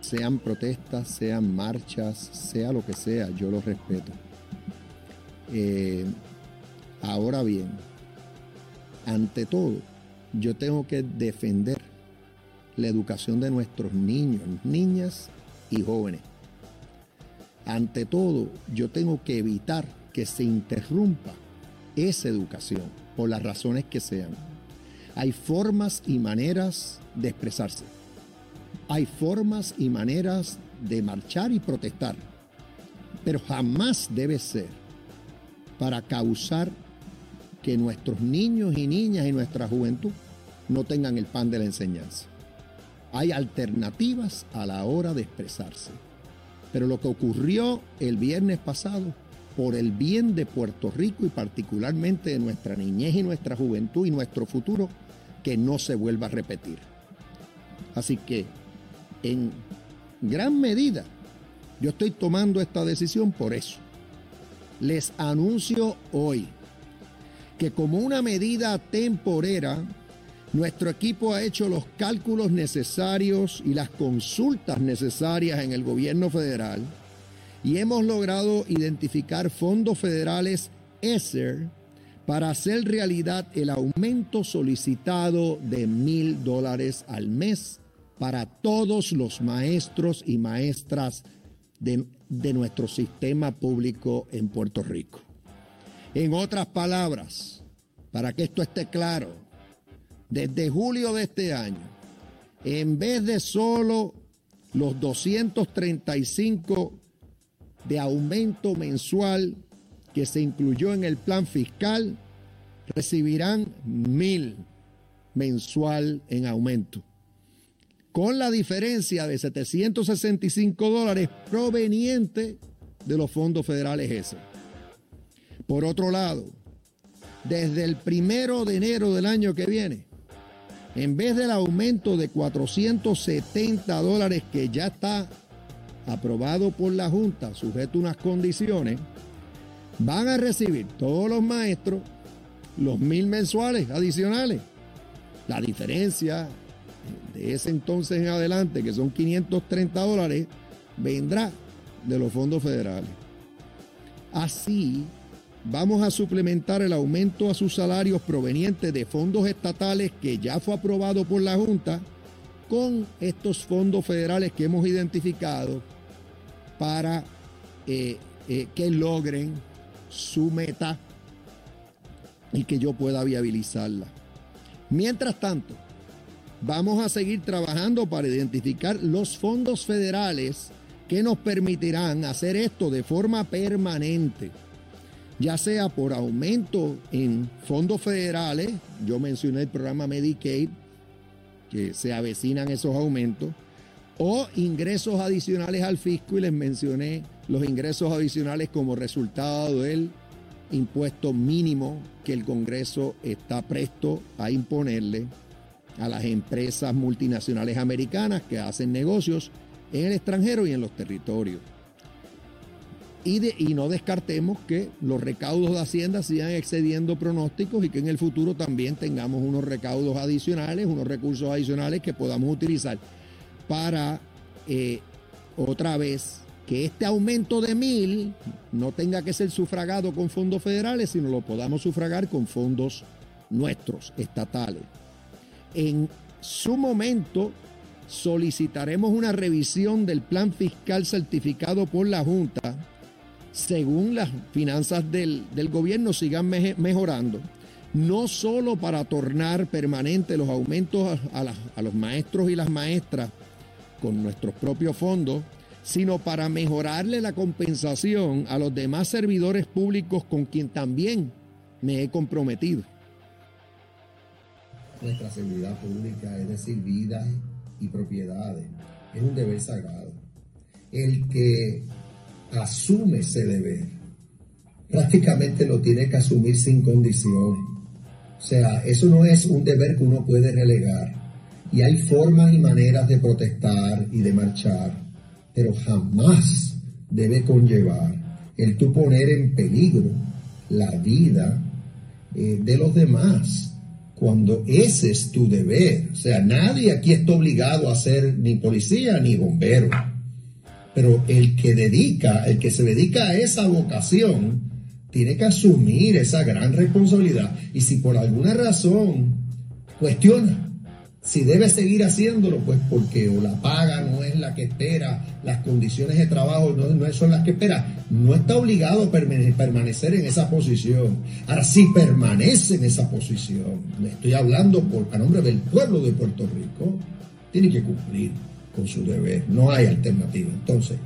Sean protestas, sean marchas, sea lo que sea, yo lo respeto. Eh, ahora bien, ante todo, yo tengo que defender la educación de nuestros niños, niñas y jóvenes. Ante todo, yo tengo que evitar que se interrumpa esa educación por las razones que sean. Hay formas y maneras de expresarse. Hay formas y maneras de marchar y protestar. Pero jamás debe ser para causar que nuestros niños y niñas y nuestra juventud no tengan el pan de la enseñanza. Hay alternativas a la hora de expresarse. Pero lo que ocurrió el viernes pasado, por el bien de Puerto Rico y particularmente de nuestra niñez y nuestra juventud y nuestro futuro, que no se vuelva a repetir. Así que, en gran medida, yo estoy tomando esta decisión por eso. Les anuncio hoy que como una medida temporera, nuestro equipo ha hecho los cálculos necesarios y las consultas necesarias en el gobierno federal y hemos logrado identificar fondos federales ESSER para hacer realidad el aumento solicitado de mil dólares al mes para todos los maestros y maestras de, de nuestro sistema público en Puerto Rico. En otras palabras, para que esto esté claro, desde julio de este año, en vez de solo los 235 de aumento mensual que se incluyó en el plan fiscal, recibirán mil mensual en aumento, con la diferencia de 765 dólares proveniente de los fondos federales ese. Por otro lado, desde el primero de enero del año que viene, en vez del aumento de 470 dólares que ya está aprobado por la Junta, sujeto a unas condiciones, van a recibir todos los maestros los mil mensuales adicionales. La diferencia de ese entonces en adelante, que son 530 dólares, vendrá de los fondos federales. Así, vamos a suplementar el aumento a sus salarios provenientes de fondos estatales que ya fue aprobado por la Junta con estos fondos federales que hemos identificado para eh, eh, que logren su meta y que yo pueda viabilizarla. Mientras tanto, vamos a seguir trabajando para identificar los fondos federales que nos permitirán hacer esto de forma permanente ya sea por aumento en fondos federales, yo mencioné el programa Medicaid, que se avecinan esos aumentos, o ingresos adicionales al fisco y les mencioné los ingresos adicionales como resultado del impuesto mínimo que el Congreso está presto a imponerle a las empresas multinacionales americanas que hacen negocios en el extranjero y en los territorios. Y, no descartemos que los recaudos de Hacienda sigan excediendo pronósticos y que en el futuro también tengamos unos recaudos adicionales, unos recursos adicionales que podamos utilizar para eh, otra vez que este aumento de mil no tenga que ser sufragado con fondos federales, sino lo podamos sufragar con fondos nuestros, estatales. En su momento solicitaremos una revisión del plan fiscal certificado por la Junta según las finanzas del, gobierno sigan mejorando, no solo para tornar permanente los aumentos a, los maestros y las maestras con nuestros propios fondos, sino para mejorarle la compensación a los demás servidores públicos con quien también me he comprometido. Nuestra seguridad pública, es decir, vidas y propiedades, es un deber sagrado. El que asume ese deber, prácticamente lo tiene que asumir sin condiciones. O sea, eso no es un deber que uno puede relegar. Y hay formas y maneras de protestar y de marchar, pero jamás debe conllevar el tú poner en peligro la vida eh, de los demás cuando ese es tu deber. O sea, nadie aquí está obligado a ser ni policía ni bombero. Pero el que dedica, el que se dedica a esa vocación, tiene que asumir esa gran responsabilidad. Y si por alguna razón cuestiona si debe seguir haciéndolo, pues porque o la paga no es la que espera, las condiciones de trabajo no, son las que espera, no está obligado a permanecer en esa posición. Ahora, si permanece en esa posición, le estoy hablando por, a nombre del pueblo de Puerto Rico, tiene que cumplir con su deber. No hay alternativa. Entonces,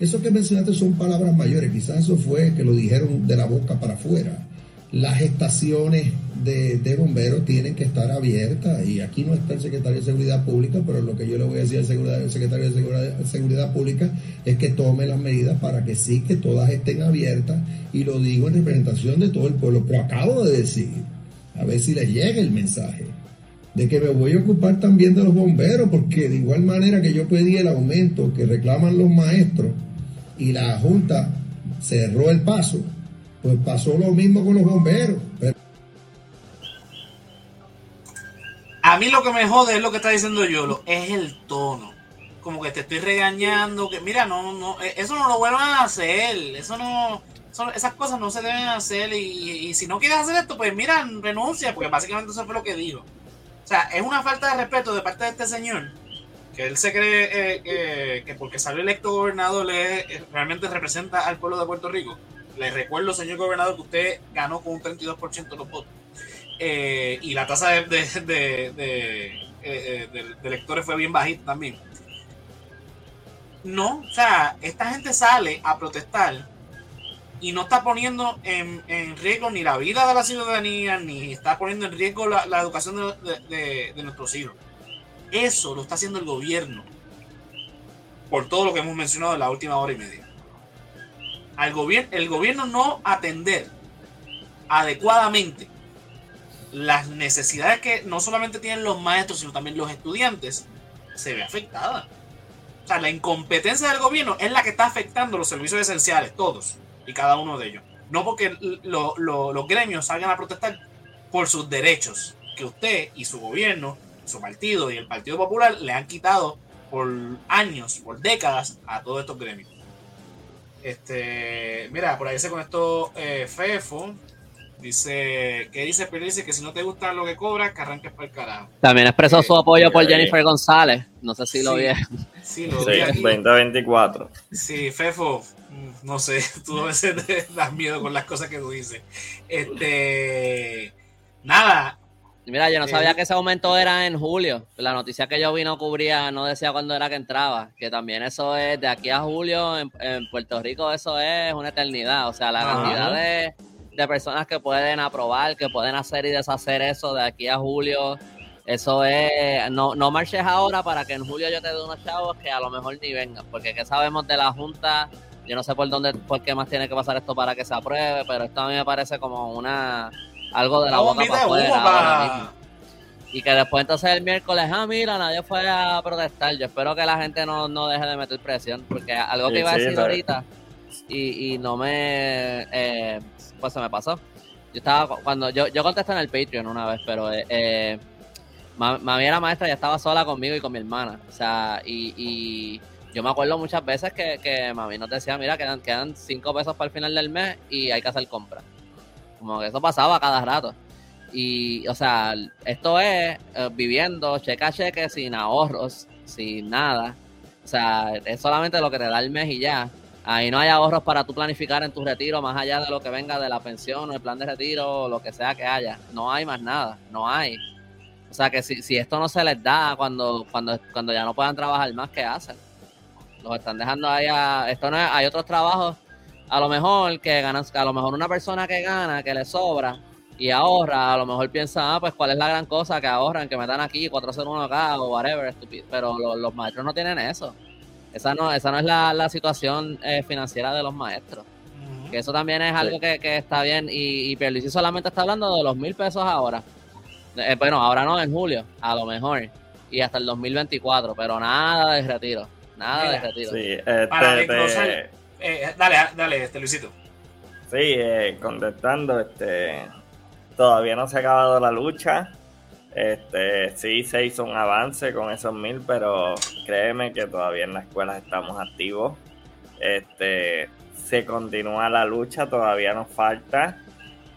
eso que mencionaste son palabras mayores. Quizás eso fue que lo dijeron de la boca para afuera. Las estaciones de, bomberos tienen que estar abiertas y aquí no está el secretario de Seguridad Pública, pero lo que yo le voy a decir al, secretario de Seguridad, Pública es que tome las medidas para que sí, que todas estén abiertas y lo digo en representación de todo el pueblo. Pero acabo de decir, a ver si le llega el mensaje de que me voy a ocupar también de los bomberos, porque de igual manera que yo pedí el aumento que reclaman los maestros y la Junta cerró el paso, pues pasó lo mismo con los bomberos. A mí lo que me jode es lo que está diciendo Yolo, es el tono. Como que te estoy regañando, que mira, no, no, eh, eso no lo vuelvan a hacer, eso no, esas cosas no se deben hacer y, si no quieres hacer esto, pues mira, renuncia, porque básicamente eso fue lo que dijo. O sea, es una falta de respeto de parte de este señor, que él se cree eh, que porque salió electo gobernador le, eh, realmente representa al pueblo de Puerto Rico. Le recuerdo, señor gobernador, que usted ganó con un 32% de los votos. Eh, y la tasa de, de, electores fue bien bajita también. No, o sea, esta gente sale a protestar y no está poniendo en, riesgo ni la vida de la ciudadanía, ni está poniendo en riesgo la, educación de, nuestros hijos. Eso lo está haciendo el gobierno, por todo lo que hemos mencionado en la última hora y media. Al gobierno, el gobierno no atender adecuadamente las necesidades que no solamente tienen los maestros, sino también los estudiantes, se ve afectada. O sea, la incompetencia del gobierno es la que está afectando los servicios esenciales, todos y cada uno de ellos. No porque los gremios salgan a protestar por sus derechos que usted y su gobierno, su partido y el Partido Popular le han quitado por años, por décadas a todos estos gremios. Este, mira, por ahí se conectó eh, Fefo. Dice, ¿qué dice? Pero dice que si no te gusta lo que cobras, que arranques para el carajo. También expresó su apoyo por Jennifer González. No sé si lo vi. Sí, lo vi. 2024. Sí, Fefo, no sé, [LAUGHS] tú a veces te das miedo con las cosas que tú dices. Este, nada. Mira, yo no sabía eh, que ese aumento era en julio. La noticia que yo vi no cubría, no decía cuándo era que entraba. Que también eso es de aquí a julio en, Puerto Rico, eso es una eternidad. O sea, la cantidad de de personas que pueden aprobar, que pueden hacer y deshacer eso de aquí a julio. Eso es, no, no marches ahora para que en julio yo te dé unos chavos que a lo mejor ni vengan, porque que sabemos de la Junta, yo no sé por dónde, por qué más tiene que pasar esto para que se apruebe, pero esto a mí me parece como una, algo de la boca para afuera. Y que después entonces el miércoles, ah, mira, nadie fue a protestar. Yo espero que la gente no, no deje de meter presión, porque algo que iba a decir ahorita y, y no me... Eh, pues se me pasó. Yo estaba, cuando yo, yo contesté en el Patreon una vez, pero eh, eh mami era maestra, ya estaba sola conmigo y con mi hermana. O sea, y, yo me acuerdo muchas veces que, que mami nos decía, mira, quedan, quedan cinco pesos para el final del mes y hay que hacer compras. Como que eso pasaba cada rato. Y, o sea, esto es eh, viviendo cheque a cheque, sin ahorros, sin nada. O sea, es solamente lo que te da el mes y ya. Ahí no hay ahorros para tú planificar en tu retiro más allá de lo que venga de la pensión o el plan de retiro o lo que sea que haya. No hay más nada, no hay. O sea que si, si esto no se les da cuando, cuando, cuando ya no puedan trabajar más, ¿qué hacen? Los están dejando ahí a... Esto no hay otros trabajos, a lo mejor que ganan, a lo mejor una persona que gana, que le sobra y ahorra, a lo mejor piensa, ah, pues cuál es la gran cosa que ahorran, que metan aquí 401 acá o whatever, estúpido. Pero los maestros no tienen eso. Esa no, esa no es la, situación eh, financiera de los maestros. Que eso también es algo que, está bien. Y, y solamente está hablando de los mil pesos ahora. Eh, bueno, ahora no, en julio, a lo mejor. Y hasta el 2024, pero nada de retiro. Nada de retiro. Sí, este, Para eh, dale, dale, este Luisito. Sí, contestando, este, todavía no se ha acabado la lucha. Este, sí se hizo un avance con esos mil, pero créeme que todavía en las escuelas estamos activos. Este, se continúa la lucha, todavía nos falta.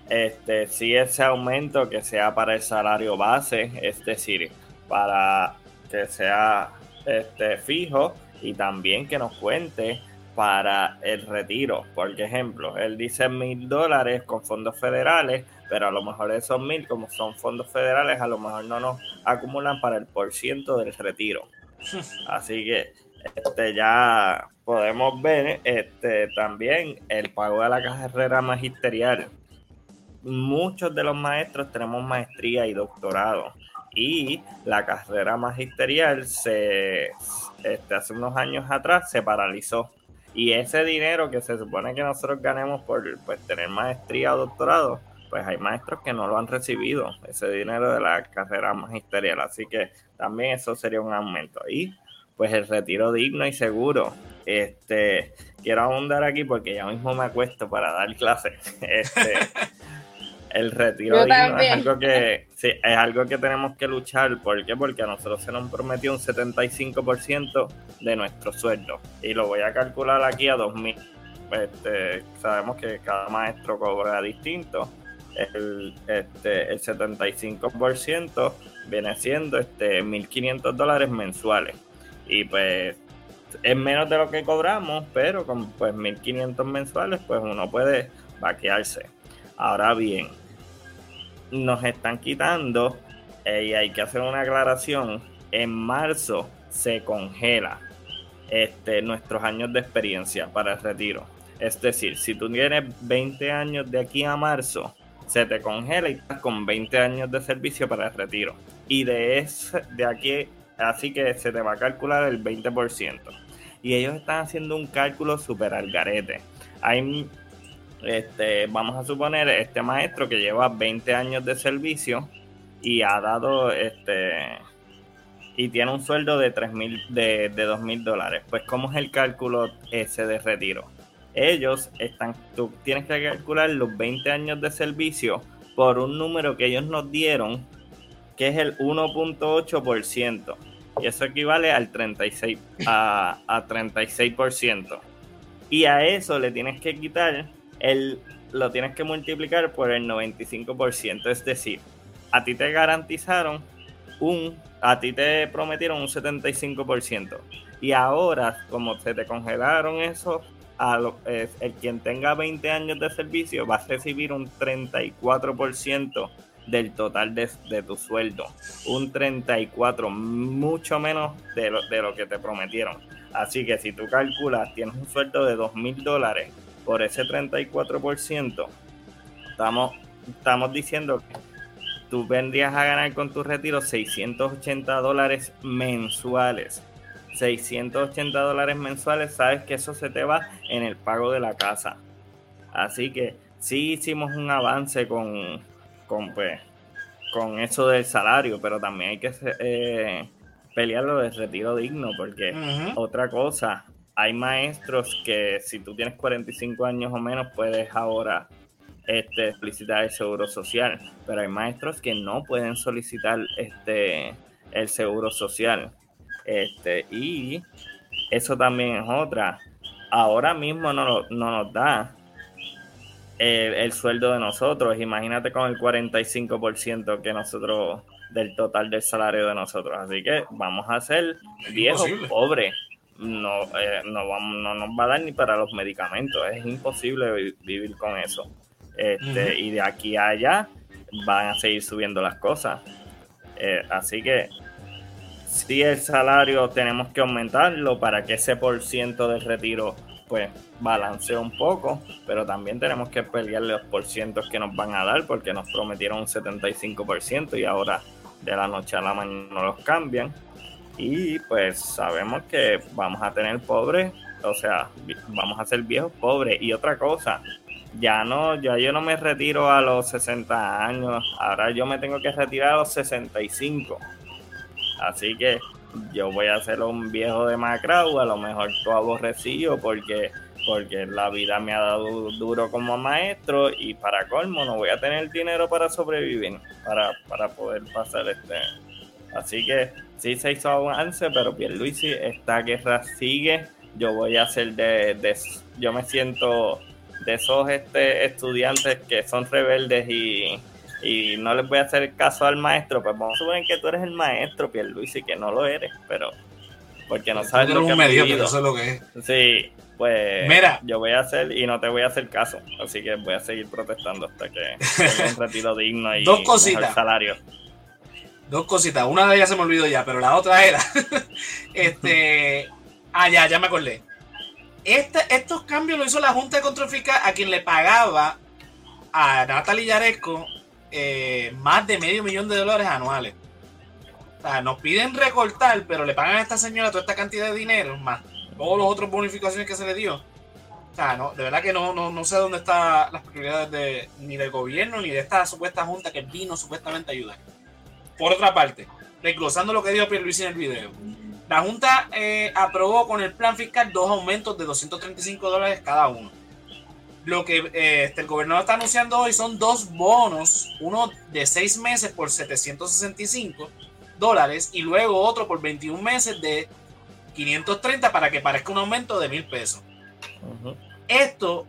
Este, sí ese aumento que sea para el salario base, es decir, para que sea este, fijo y también que nos cuente para el retiro. Por ejemplo, él dice mil dólares con fondos federales, pero a lo mejor esos mil, como son fondos federales, a lo mejor no nos acumulan para el por ciento del retiro. [LAUGHS] Así que este, ya podemos ver este, también el pago de la carrera magisterial. Muchos de los maestros tenemos maestría y doctorado y la carrera magisterial se este, hace unos años atrás se paralizó y ese dinero que se supone que nosotros ganemos por pues, tener maestría o doctorado, pues hay maestros que no lo han recibido, ese dinero de la carrera magisterial. Así que también eso sería un aumento. Y pues el retiro digno y seguro. Este, quiero ahondar aquí porque ya mismo me acuesto para dar clases. [LAUGHS] Este, el retiro digno es algo que sí, es algo que tenemos que luchar. ¿Por qué? Porque a nosotros se nos prometió un 75% de nuestro sueldo. Y lo voy a calcular aquí a 2000. Este, sabemos que cada maestro cobra distinto. El, este, el 75% viene siendo este, 1.500 dólares mensuales. Y pues es menos de lo que cobramos, pero con pues 1.500 mensuales, pues uno puede vaquearse. Ahora bien, nos están quitando, y hay que hacer una aclaración, en marzo se congela este, nuestros años de experiencia para el retiro. Es decir, si tú tienes 20 años de aquí a marzo, se te congela y estás con 20 años de servicio para el retiro. Y de, ese, de aquí, así que se te va a calcular el 20%. Y ellos están haciendo un cálculo súper al garete. Hay, este, vamos a suponer, este maestro que lleva 20 años de servicio y ha dado, este, y tiene un sueldo de tres mil, de, dos mil dólares. Pues, ¿cómo es el cálculo ese de retiro? ellos están, tú tienes que calcular los 20 años de servicio por un número que ellos nos dieron, que es el 1.8%. Y eso equivale al 36, a, a 36%. Y a eso le tienes que quitar el, lo tienes que multiplicar por el 95%. Es decir, a ti te garantizaron un, a ti te prometieron un 75%. Y ahora, como se te congelaron esos a el quien tenga 20 años de servicio va a recibir un 34% del total de, tu sueldo. Un 34, mucho menos de lo, de lo que te prometieron. Así que si tú calculas, tienes un sueldo de 2 mil dólares por ese 34%, estamos, estamos diciendo que tú vendrías a ganar con tu retiro 680 dólares mensuales. 680 dólares mensuales, sabes que eso se te va en el pago de la casa. Así que sí hicimos un avance con, con, pues, con eso del salario, pero también hay que eh, pelear lo del retiro digno, porque otra cosa, hay maestros que si tú tienes 45 años o menos puedes ahora este, solicitar el seguro social, pero hay maestros que no pueden solicitar este, el seguro social. Este, y eso también es otra. Ahora mismo no, no nos da el, sueldo de nosotros. Imagínate con el 45% que nosotros del total del salario de nosotros. Así que vamos a ser viejos pobres. No, eh, no, vamos, no nos va a dar ni para los medicamentos. Es imposible vivir con eso. Este, Y de aquí a allá van a seguir subiendo las cosas. Eh, así que si el salario tenemos que aumentarlo para que ese por ciento del retiro pues balancee un poco, pero también tenemos que pelear los porcientos que nos van a dar porque nos prometieron un 75% y ahora de la noche a la mañana no los cambian. Y pues sabemos que vamos a tener pobres, o sea, vamos a ser viejos pobres. Y otra cosa, ya no, ya yo no me retiro a los 60 años, ahora yo me tengo que retirar a los 65 Así que yo voy a ser un viejo de Macrau, a lo mejor todo aborrecido porque porque la vida me ha dado duro como maestro y para colmo no voy a tener dinero para sobrevivir, para, para poder pasar este. Así que sí se hizo avance, pero Pierluisi, esta guerra sigue. Yo voy a ser de, de yo me siento de esos este, estudiantes que son rebeldes y, y no les voy a hacer caso al maestro, pues vamos a suponer que tú eres el maestro, Luis y que no lo eres, pero porque no sabes lo que un medio, eso es lo que es. Sí, pues Mira. yo voy a hacer y no te voy a hacer caso, así que voy a seguir protestando hasta que [LAUGHS] tenga un retiro digno y Dos cositas. salario. Dos cositas, una de ellas se me olvidó ya, pero la otra era [LAUGHS] este ah ya, ya me acordé. Este, estos cambios lo hizo la Junta de Control Fiscal a quien le pagaba a Natalie Yaresco eh, más de medio millón de dólares anuales. O sea, nos piden recortar, pero le pagan a esta señora toda esta cantidad de dinero, más todos los otros bonificaciones que se le dio. sea, no, de verdad que no, no, no sé dónde están las prioridades de, ni del gobierno ni de esta supuesta junta que vino supuestamente a ayudar. Por otra parte, desglosando lo que dijo Pierluisi en el video, la Junta eh, aprobó con el plan fiscal dos aumentos de 235 dólares cada uno. Lo que eh, este, el gobernador está anunciando hoy son dos bonos, uno de seis meses por 765 dólares y luego otro por 21 meses de 530 para que parezca un aumento de mil pesos. Esto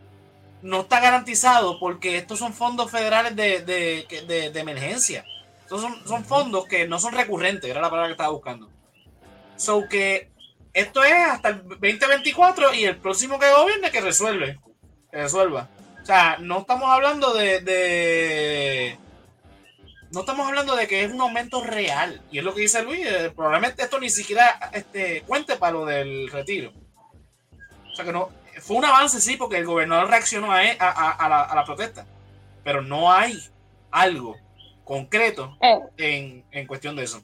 no está garantizado porque estos son fondos federales de, de, de, emergencia. Son, fondos que no son recurrentes, era la palabra que estaba buscando. So que esto es hasta el 2024 y el próximo que gobierne que resuelve, resuelva. O sea, no estamos hablando de, no estamos hablando de que es un aumento real. Y es lo que dice Luis, eh, probablemente esto ni siquiera este, cuente para lo del retiro. O sea que no, fue un avance, sí, porque el gobernador reaccionó a, a, la, protesta. Pero no hay algo concreto eh. en, en cuestión de eso.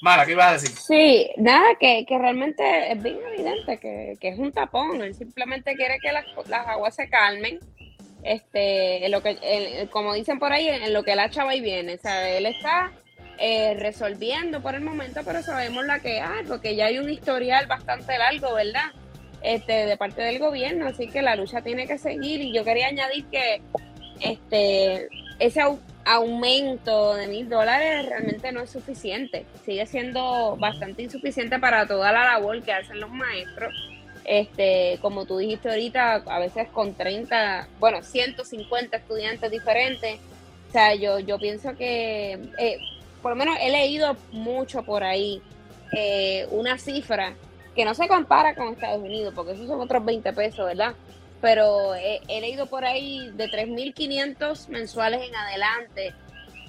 Mara, ¿qué ibas a decir? Sí, nada, que, realmente es bien evidente que, es un tapón. Él simplemente quiere que las, aguas se calmen. Este, lo que, como dicen por ahí, en lo que la chava y viene. O sea, él está eh, resolviendo por el momento, pero sabemos la que hay, porque ya hay un historial bastante largo, ¿verdad? Este, de parte del gobierno, así que la lucha tiene que seguir. Y yo quería añadir que este, ese aumento de mil dólares realmente no es suficiente. Sigue siendo bastante insuficiente para toda la labor que hacen los maestros. Este, como tú dijiste ahorita, a veces con 30, bueno, 150 estudiantes diferentes. O sea, yo, yo pienso que, eh, por lo menos he leído mucho por ahí eh, una cifra que no se compara con Estados Unidos, porque esos son otros 20 pesos, ¿verdad? Pero he, leído por ahí de 3.500 mensuales en adelante,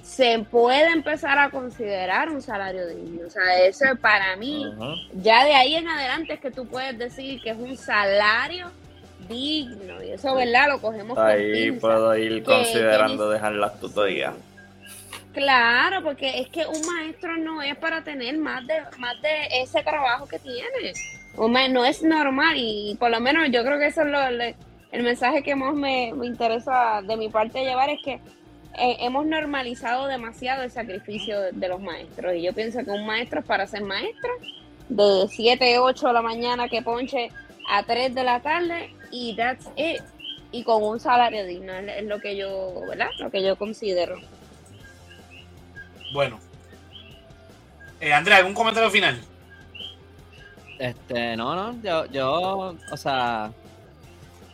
se puede empezar a considerar un salario digno. O sea, eso para mí, ya de ahí en adelante es que tú puedes decir que es un salario digno. Y eso, ¿verdad? Lo cogemos Ahí puedo ir considerando dejar las tutorías. Claro, porque es que un maestro no es para tener más de, más de ese trabajo que tiene no es normal y por lo menos yo creo que eso es lo, el mensaje que más me, interesa de mi parte llevar es que eh, hemos normalizado demasiado el sacrificio de, los maestros y yo pienso que un maestro es para ser maestro de 7, 8 de la mañana que ponche a 3 de la tarde y that's it y con un salario digno es, lo que yo, ¿verdad? Lo que yo considero. Bueno. Eh, Andrea, ¿algún comentario final? Este, no, no, yo, yo o sea,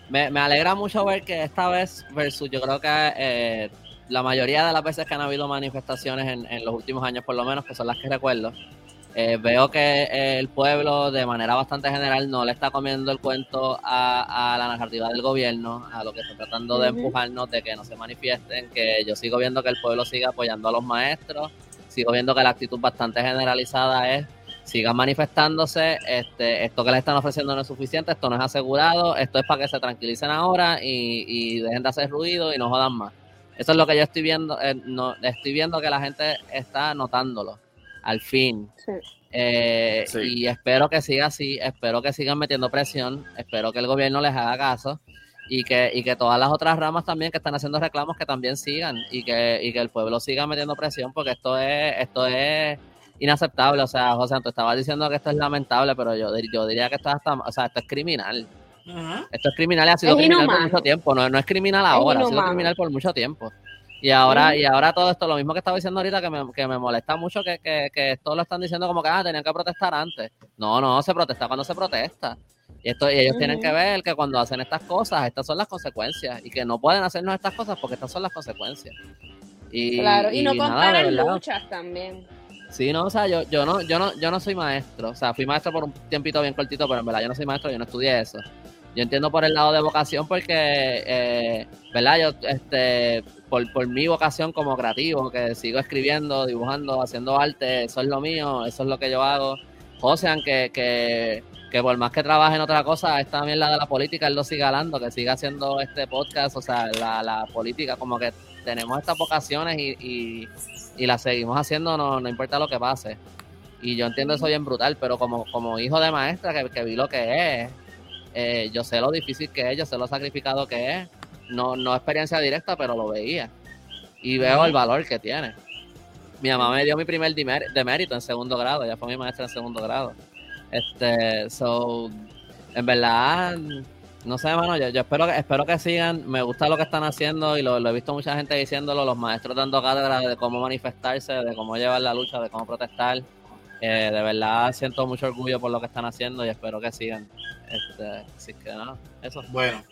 me, alegra mucho ver que esta vez, versus yo creo que eh, la mayoría de las veces que han habido manifestaciones en, los últimos años, por lo menos, que son las que recuerdo, eh, veo que el pueblo, de manera bastante general, no le está comiendo el cuento a, la narrativa del gobierno, a lo que está tratando de empujarnos de que no se manifiesten, que yo sigo viendo que el pueblo sigue apoyando a los maestros, sigo viendo que la actitud bastante generalizada es sigan manifestándose, este, esto que les están ofreciendo no es suficiente, esto no es asegurado, esto es para que se tranquilicen ahora y, dejen de hacer ruido y no jodan más. Eso es lo que yo estoy viendo, eh, no, estoy viendo que la gente está notándolo, al fin. Eh, y espero que siga así, espero que sigan metiendo presión, espero que el gobierno les haga caso y que, y que todas las otras ramas también que están haciendo reclamos que también sigan y que, y que el pueblo siga metiendo presión porque esto es, esto es inaceptable. O sea, José, tú estabas diciendo que esto es lamentable, pero yo, yo diría que esto, hasta, o sea, esto es criminal. Esto es criminal y ha sido criminal por mucho tiempo. No, no es criminal ahora, ha sido criminal por mucho tiempo. Y ahora, y ahora todo esto, lo mismo que estaba diciendo ahorita, que me, que me molesta mucho que, que, que, esto lo están diciendo como que ah, tenían que protestar antes. No, no, se protesta cuando se protesta. Y, esto, y ellos tienen que ver que cuando hacen estas cosas, estas son las consecuencias. Y que no pueden hacernos estas cosas porque estas son las consecuencias. Y, claro, y, no comparan luchas también. Sí, no, o sea, yo, yo no, yo no, yo no soy maestro. O sea, fui maestro por un tiempito bien cortito, pero en verdad yo no soy maestro, yo no estudié eso. Yo entiendo por el lado de vocación porque, eh, ¿verdad? Yo, este, por, por mi vocación como creativo, que sigo escribiendo, dibujando, haciendo arte, eso es lo mío, eso es lo que yo hago. José, que, que, que por más que trabaje en otra cosa, es también la de la política, él lo siga hablando, que siga haciendo este podcast, o sea, la, la política, como que tenemos estas vocaciones y y la seguimos haciendo no, no importa lo que pase. Y yo entiendo eso bien brutal, pero como, como hijo de maestra que, vi lo que es, eh, yo sé lo difícil que es, yo sé lo sacrificado que es. No, no experiencia directa, pero lo veía. Y veo el valor que tiene. Mi mamá me dio mi primer demérito en segundo grado, ella fue mi maestra en segundo grado. Este, so, en verdad, no sé, hermano, yo, espero, que, espero que sigan. Me gusta lo que están haciendo y lo, he visto mucha gente diciéndolo, los maestros dando cátedra de cómo manifestarse, de cómo llevar la lucha, de cómo protestar. Eh, de verdad siento mucho orgullo por lo que están haciendo y espero que sigan. Este, así que nada, eso. Bueno,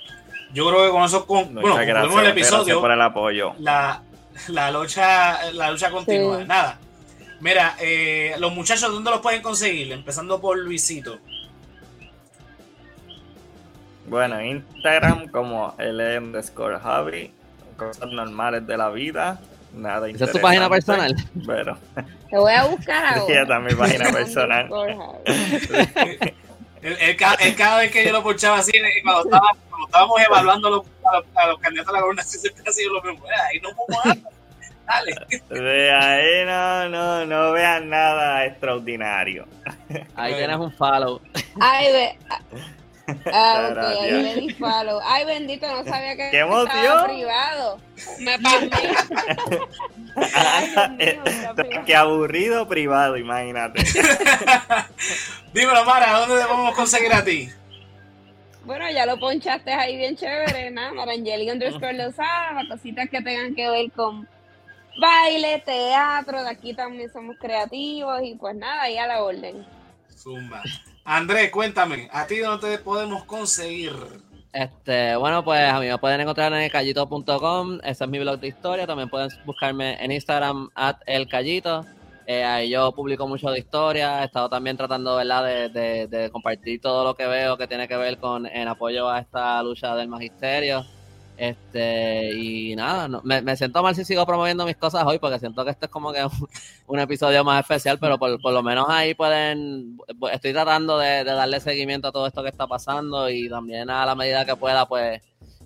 yo creo que con eso, con, bueno, gracias, el episodio. por el apoyo. La, la lucha, la lucha continúa. Nada. Mira, eh, los muchachos, ¿dónde los pueden conseguir? Empezando por Luisito. Bueno, Instagram como el underscore Javi, cosas normales de la vida, nada ¿Esa es tu página personal? Pero. [LAUGHS] Te voy a buscar [LAUGHS] ahora. Esta mi página personal. [LAUGHS] el, cada, vez que yo lo ponchaba así, cuando, estaba, cuando estábamos evaluando los, a, los, candidatos a la gobernación, siempre ha sido lo mismo. Ahí no puedo Dale. De ahí no, no, no vean nada extraordinario. Ahí tienes un follow. Ay, ve. [LAUGHS] Ah, ok, ahí le di follow. Ay, bendito, no sabía que ¿Qué estaba privado. Me pasé. [LAUGHS] Qué aburrido privado, imagínate. [LAUGHS] Dímelo, Mara, ¿dónde te podemos conseguir a ti? Bueno, ya lo ponchaste ahí bien chévere, ¿no? Marangeli underscore Lozada, cositas que tengan que ver con baile, teatro, de aquí también somos creativos y pues nada, ahí a la orden. Zumba. Andrés, cuéntame, ¿a ti dónde te podemos conseguir? Este, bueno, pues a mí me pueden encontrar en elcallito.com, ese es mi blog de historia, también pueden buscarme en Instagram at elcallito, eh, ahí yo publico mucho de historia, he estado también tratando ¿verdad? De, de, compartir todo lo que veo que tiene que ver con en apoyo a esta lucha del magisterio. Este, y nada, me, siento mal si sigo promoviendo mis cosas hoy porque siento que este es como que un, episodio más especial, pero por, lo menos ahí pueden, estoy tratando de, darle seguimiento a todo esto que está pasando y también a la medida que pueda, pues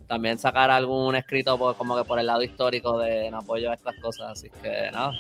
también sacar algún escrito por, como que por el lado histórico de en apoyo a estas cosas, así que nada.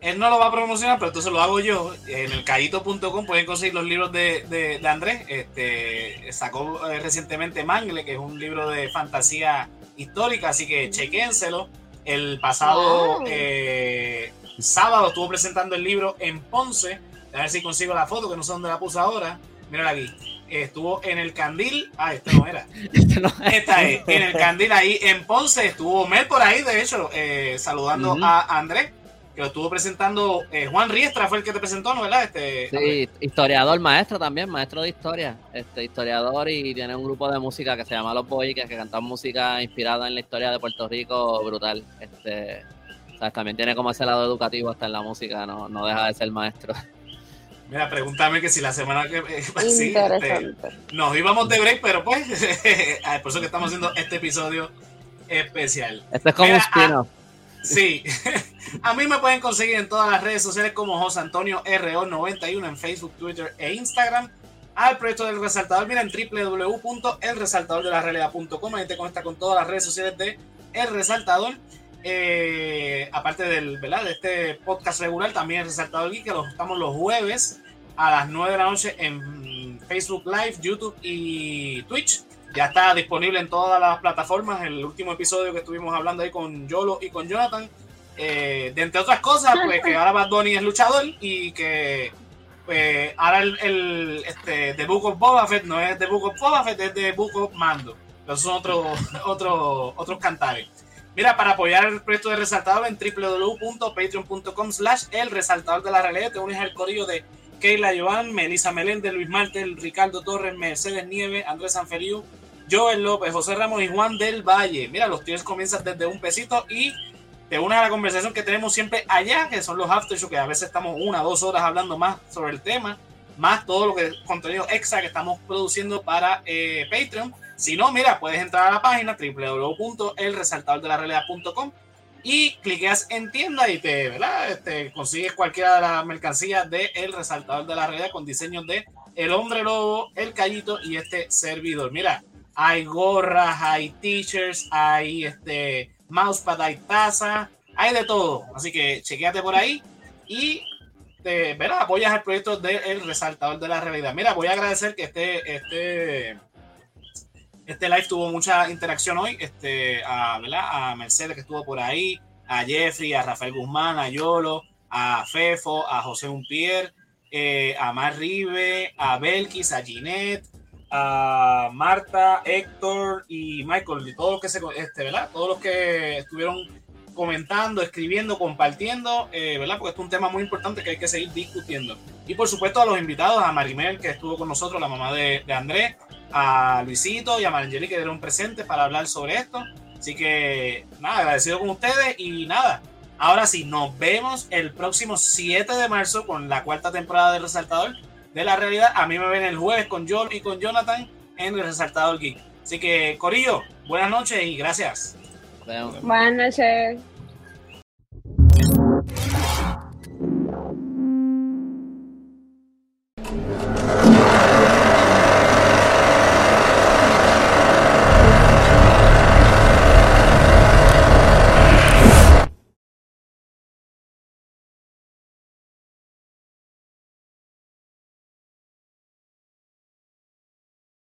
Él no lo va a promocionar, pero entonces lo hago yo. En el callito.com pueden conseguir los libros de, de, Andrés. Este, sacó eh, recientemente Mangle, que es un libro de fantasía histórica, así que chequénselo. El pasado eh, sábado estuvo presentando el libro en Ponce. A ver si consigo la foto, que no sé dónde la puse ahora. Mírala aquí. Estuvo en el Candil. Ah, este no era. [LAUGHS] Este Esta es. En el Candil ahí en Ponce. Estuvo Mel por ahí, de hecho, eh, saludando a Andrés que lo estuvo presentando eh, Juan Riestra, fue el que te presentó, ¿no? ¿Verdad? Este, sí, historiador, maestro también, maestro de historia, este historiador y tiene un grupo de música que se llama Los Boys, que, que cantan música inspirada en la historia de Puerto Rico, brutal. Este, También tiene como ese lado educativo hasta en la música, no, no deja de ser maestro. Mira, pregúntame que si la semana que eh, [LAUGHS] sí, este, nos íbamos de break, pero pues, [LAUGHS] por eso que estamos haciendo este episodio especial. Este es como un spin-off. Sí, [LAUGHS] a mí me pueden conseguir en todas las redes sociales como José Antonio RO91 en Facebook, Twitter e Instagram. Al proyecto del resaltador, mira en www.elresaltadordelarealidad.com. Ahí te conecta con todas las redes sociales de El Resaltador. Eh, aparte del, ¿verdad? de este podcast regular, también El Resaltador Geek, que lo estamos los jueves a las 9 de la noche en Facebook Live, YouTube y Twitch. Ya está disponible en todas las plataformas. El último episodio que estuvimos hablando ahí con Yolo y con Jonathan. Eh, de entre otras cosas, pues que ahora Bad Bunny es luchador y que pues, ahora el, este, The Book of Boba Fett no es The Book of Boba Fett, es The Book of Mando. Esos son otros [LAUGHS] otros cantares. Mira, para apoyar el proyecto de Resaltador en www.patreon.com slash el resaltador de la realidad, te unes al corillo de Keila Joan, Melissa Meléndez, Luis Martel, Ricardo Torres, Mercedes Nieve, Andrés Sanferiu, Joel López, José Ramos y Juan del Valle. Mira, los tíos comienzan desde un pesito y te unes a la conversación que tenemos siempre allá, que son los after que a veces estamos una, dos horas hablando más sobre el tema, más todo lo que contenido extra que estamos produciendo para eh, Patreon. Si no, mira, puedes entrar a la página www.elresaltadordelarealidad.com y cliqueas en tienda y te, ¿verdad? Este, consigues cualquiera de las mercancías de El Resaltador de la Realidad con diseños de El Hombre Lobo, El Callito y este servidor. Mira, hay gorras, hay t-shirts, hay este mousepad, hay taza, hay de todo. Así que chequeate por ahí y te, verás, apoyas el proyecto del Resaltador de la Realidad. Mira, voy a agradecer que este, este Este live tuvo mucha interacción hoy, este, a, ¿verdad? a Mercedes que estuvo por ahí, a Jeffrey, a Rafael Guzmán, a Yolo, a Fefo, a José Unpier, eh, a Mar Rive, a Belkis, a Ginette, a Marta, Héctor y Michael, y todos los que se, este, ¿verdad? Todos los que estuvieron comentando, escribiendo, compartiendo, eh, ¿verdad? Porque esto es un tema muy importante que hay que seguir discutiendo. Y por supuesto a los invitados, a Marimel, que estuvo con nosotros, la mamá de, de Andrés, a Luisito y a Marangeli, que dieron presentes para hablar sobre esto. Así que, nada, agradecido con ustedes y nada. Ahora sí, nos vemos el próximo 7 de marzo con la cuarta temporada de Resaltador de la Realidad. A mí me ven el jueves con Joel y con Jonathan en el Resaltador Geek. Así que, Corillo, buenas noches y gracias. Buenas noches.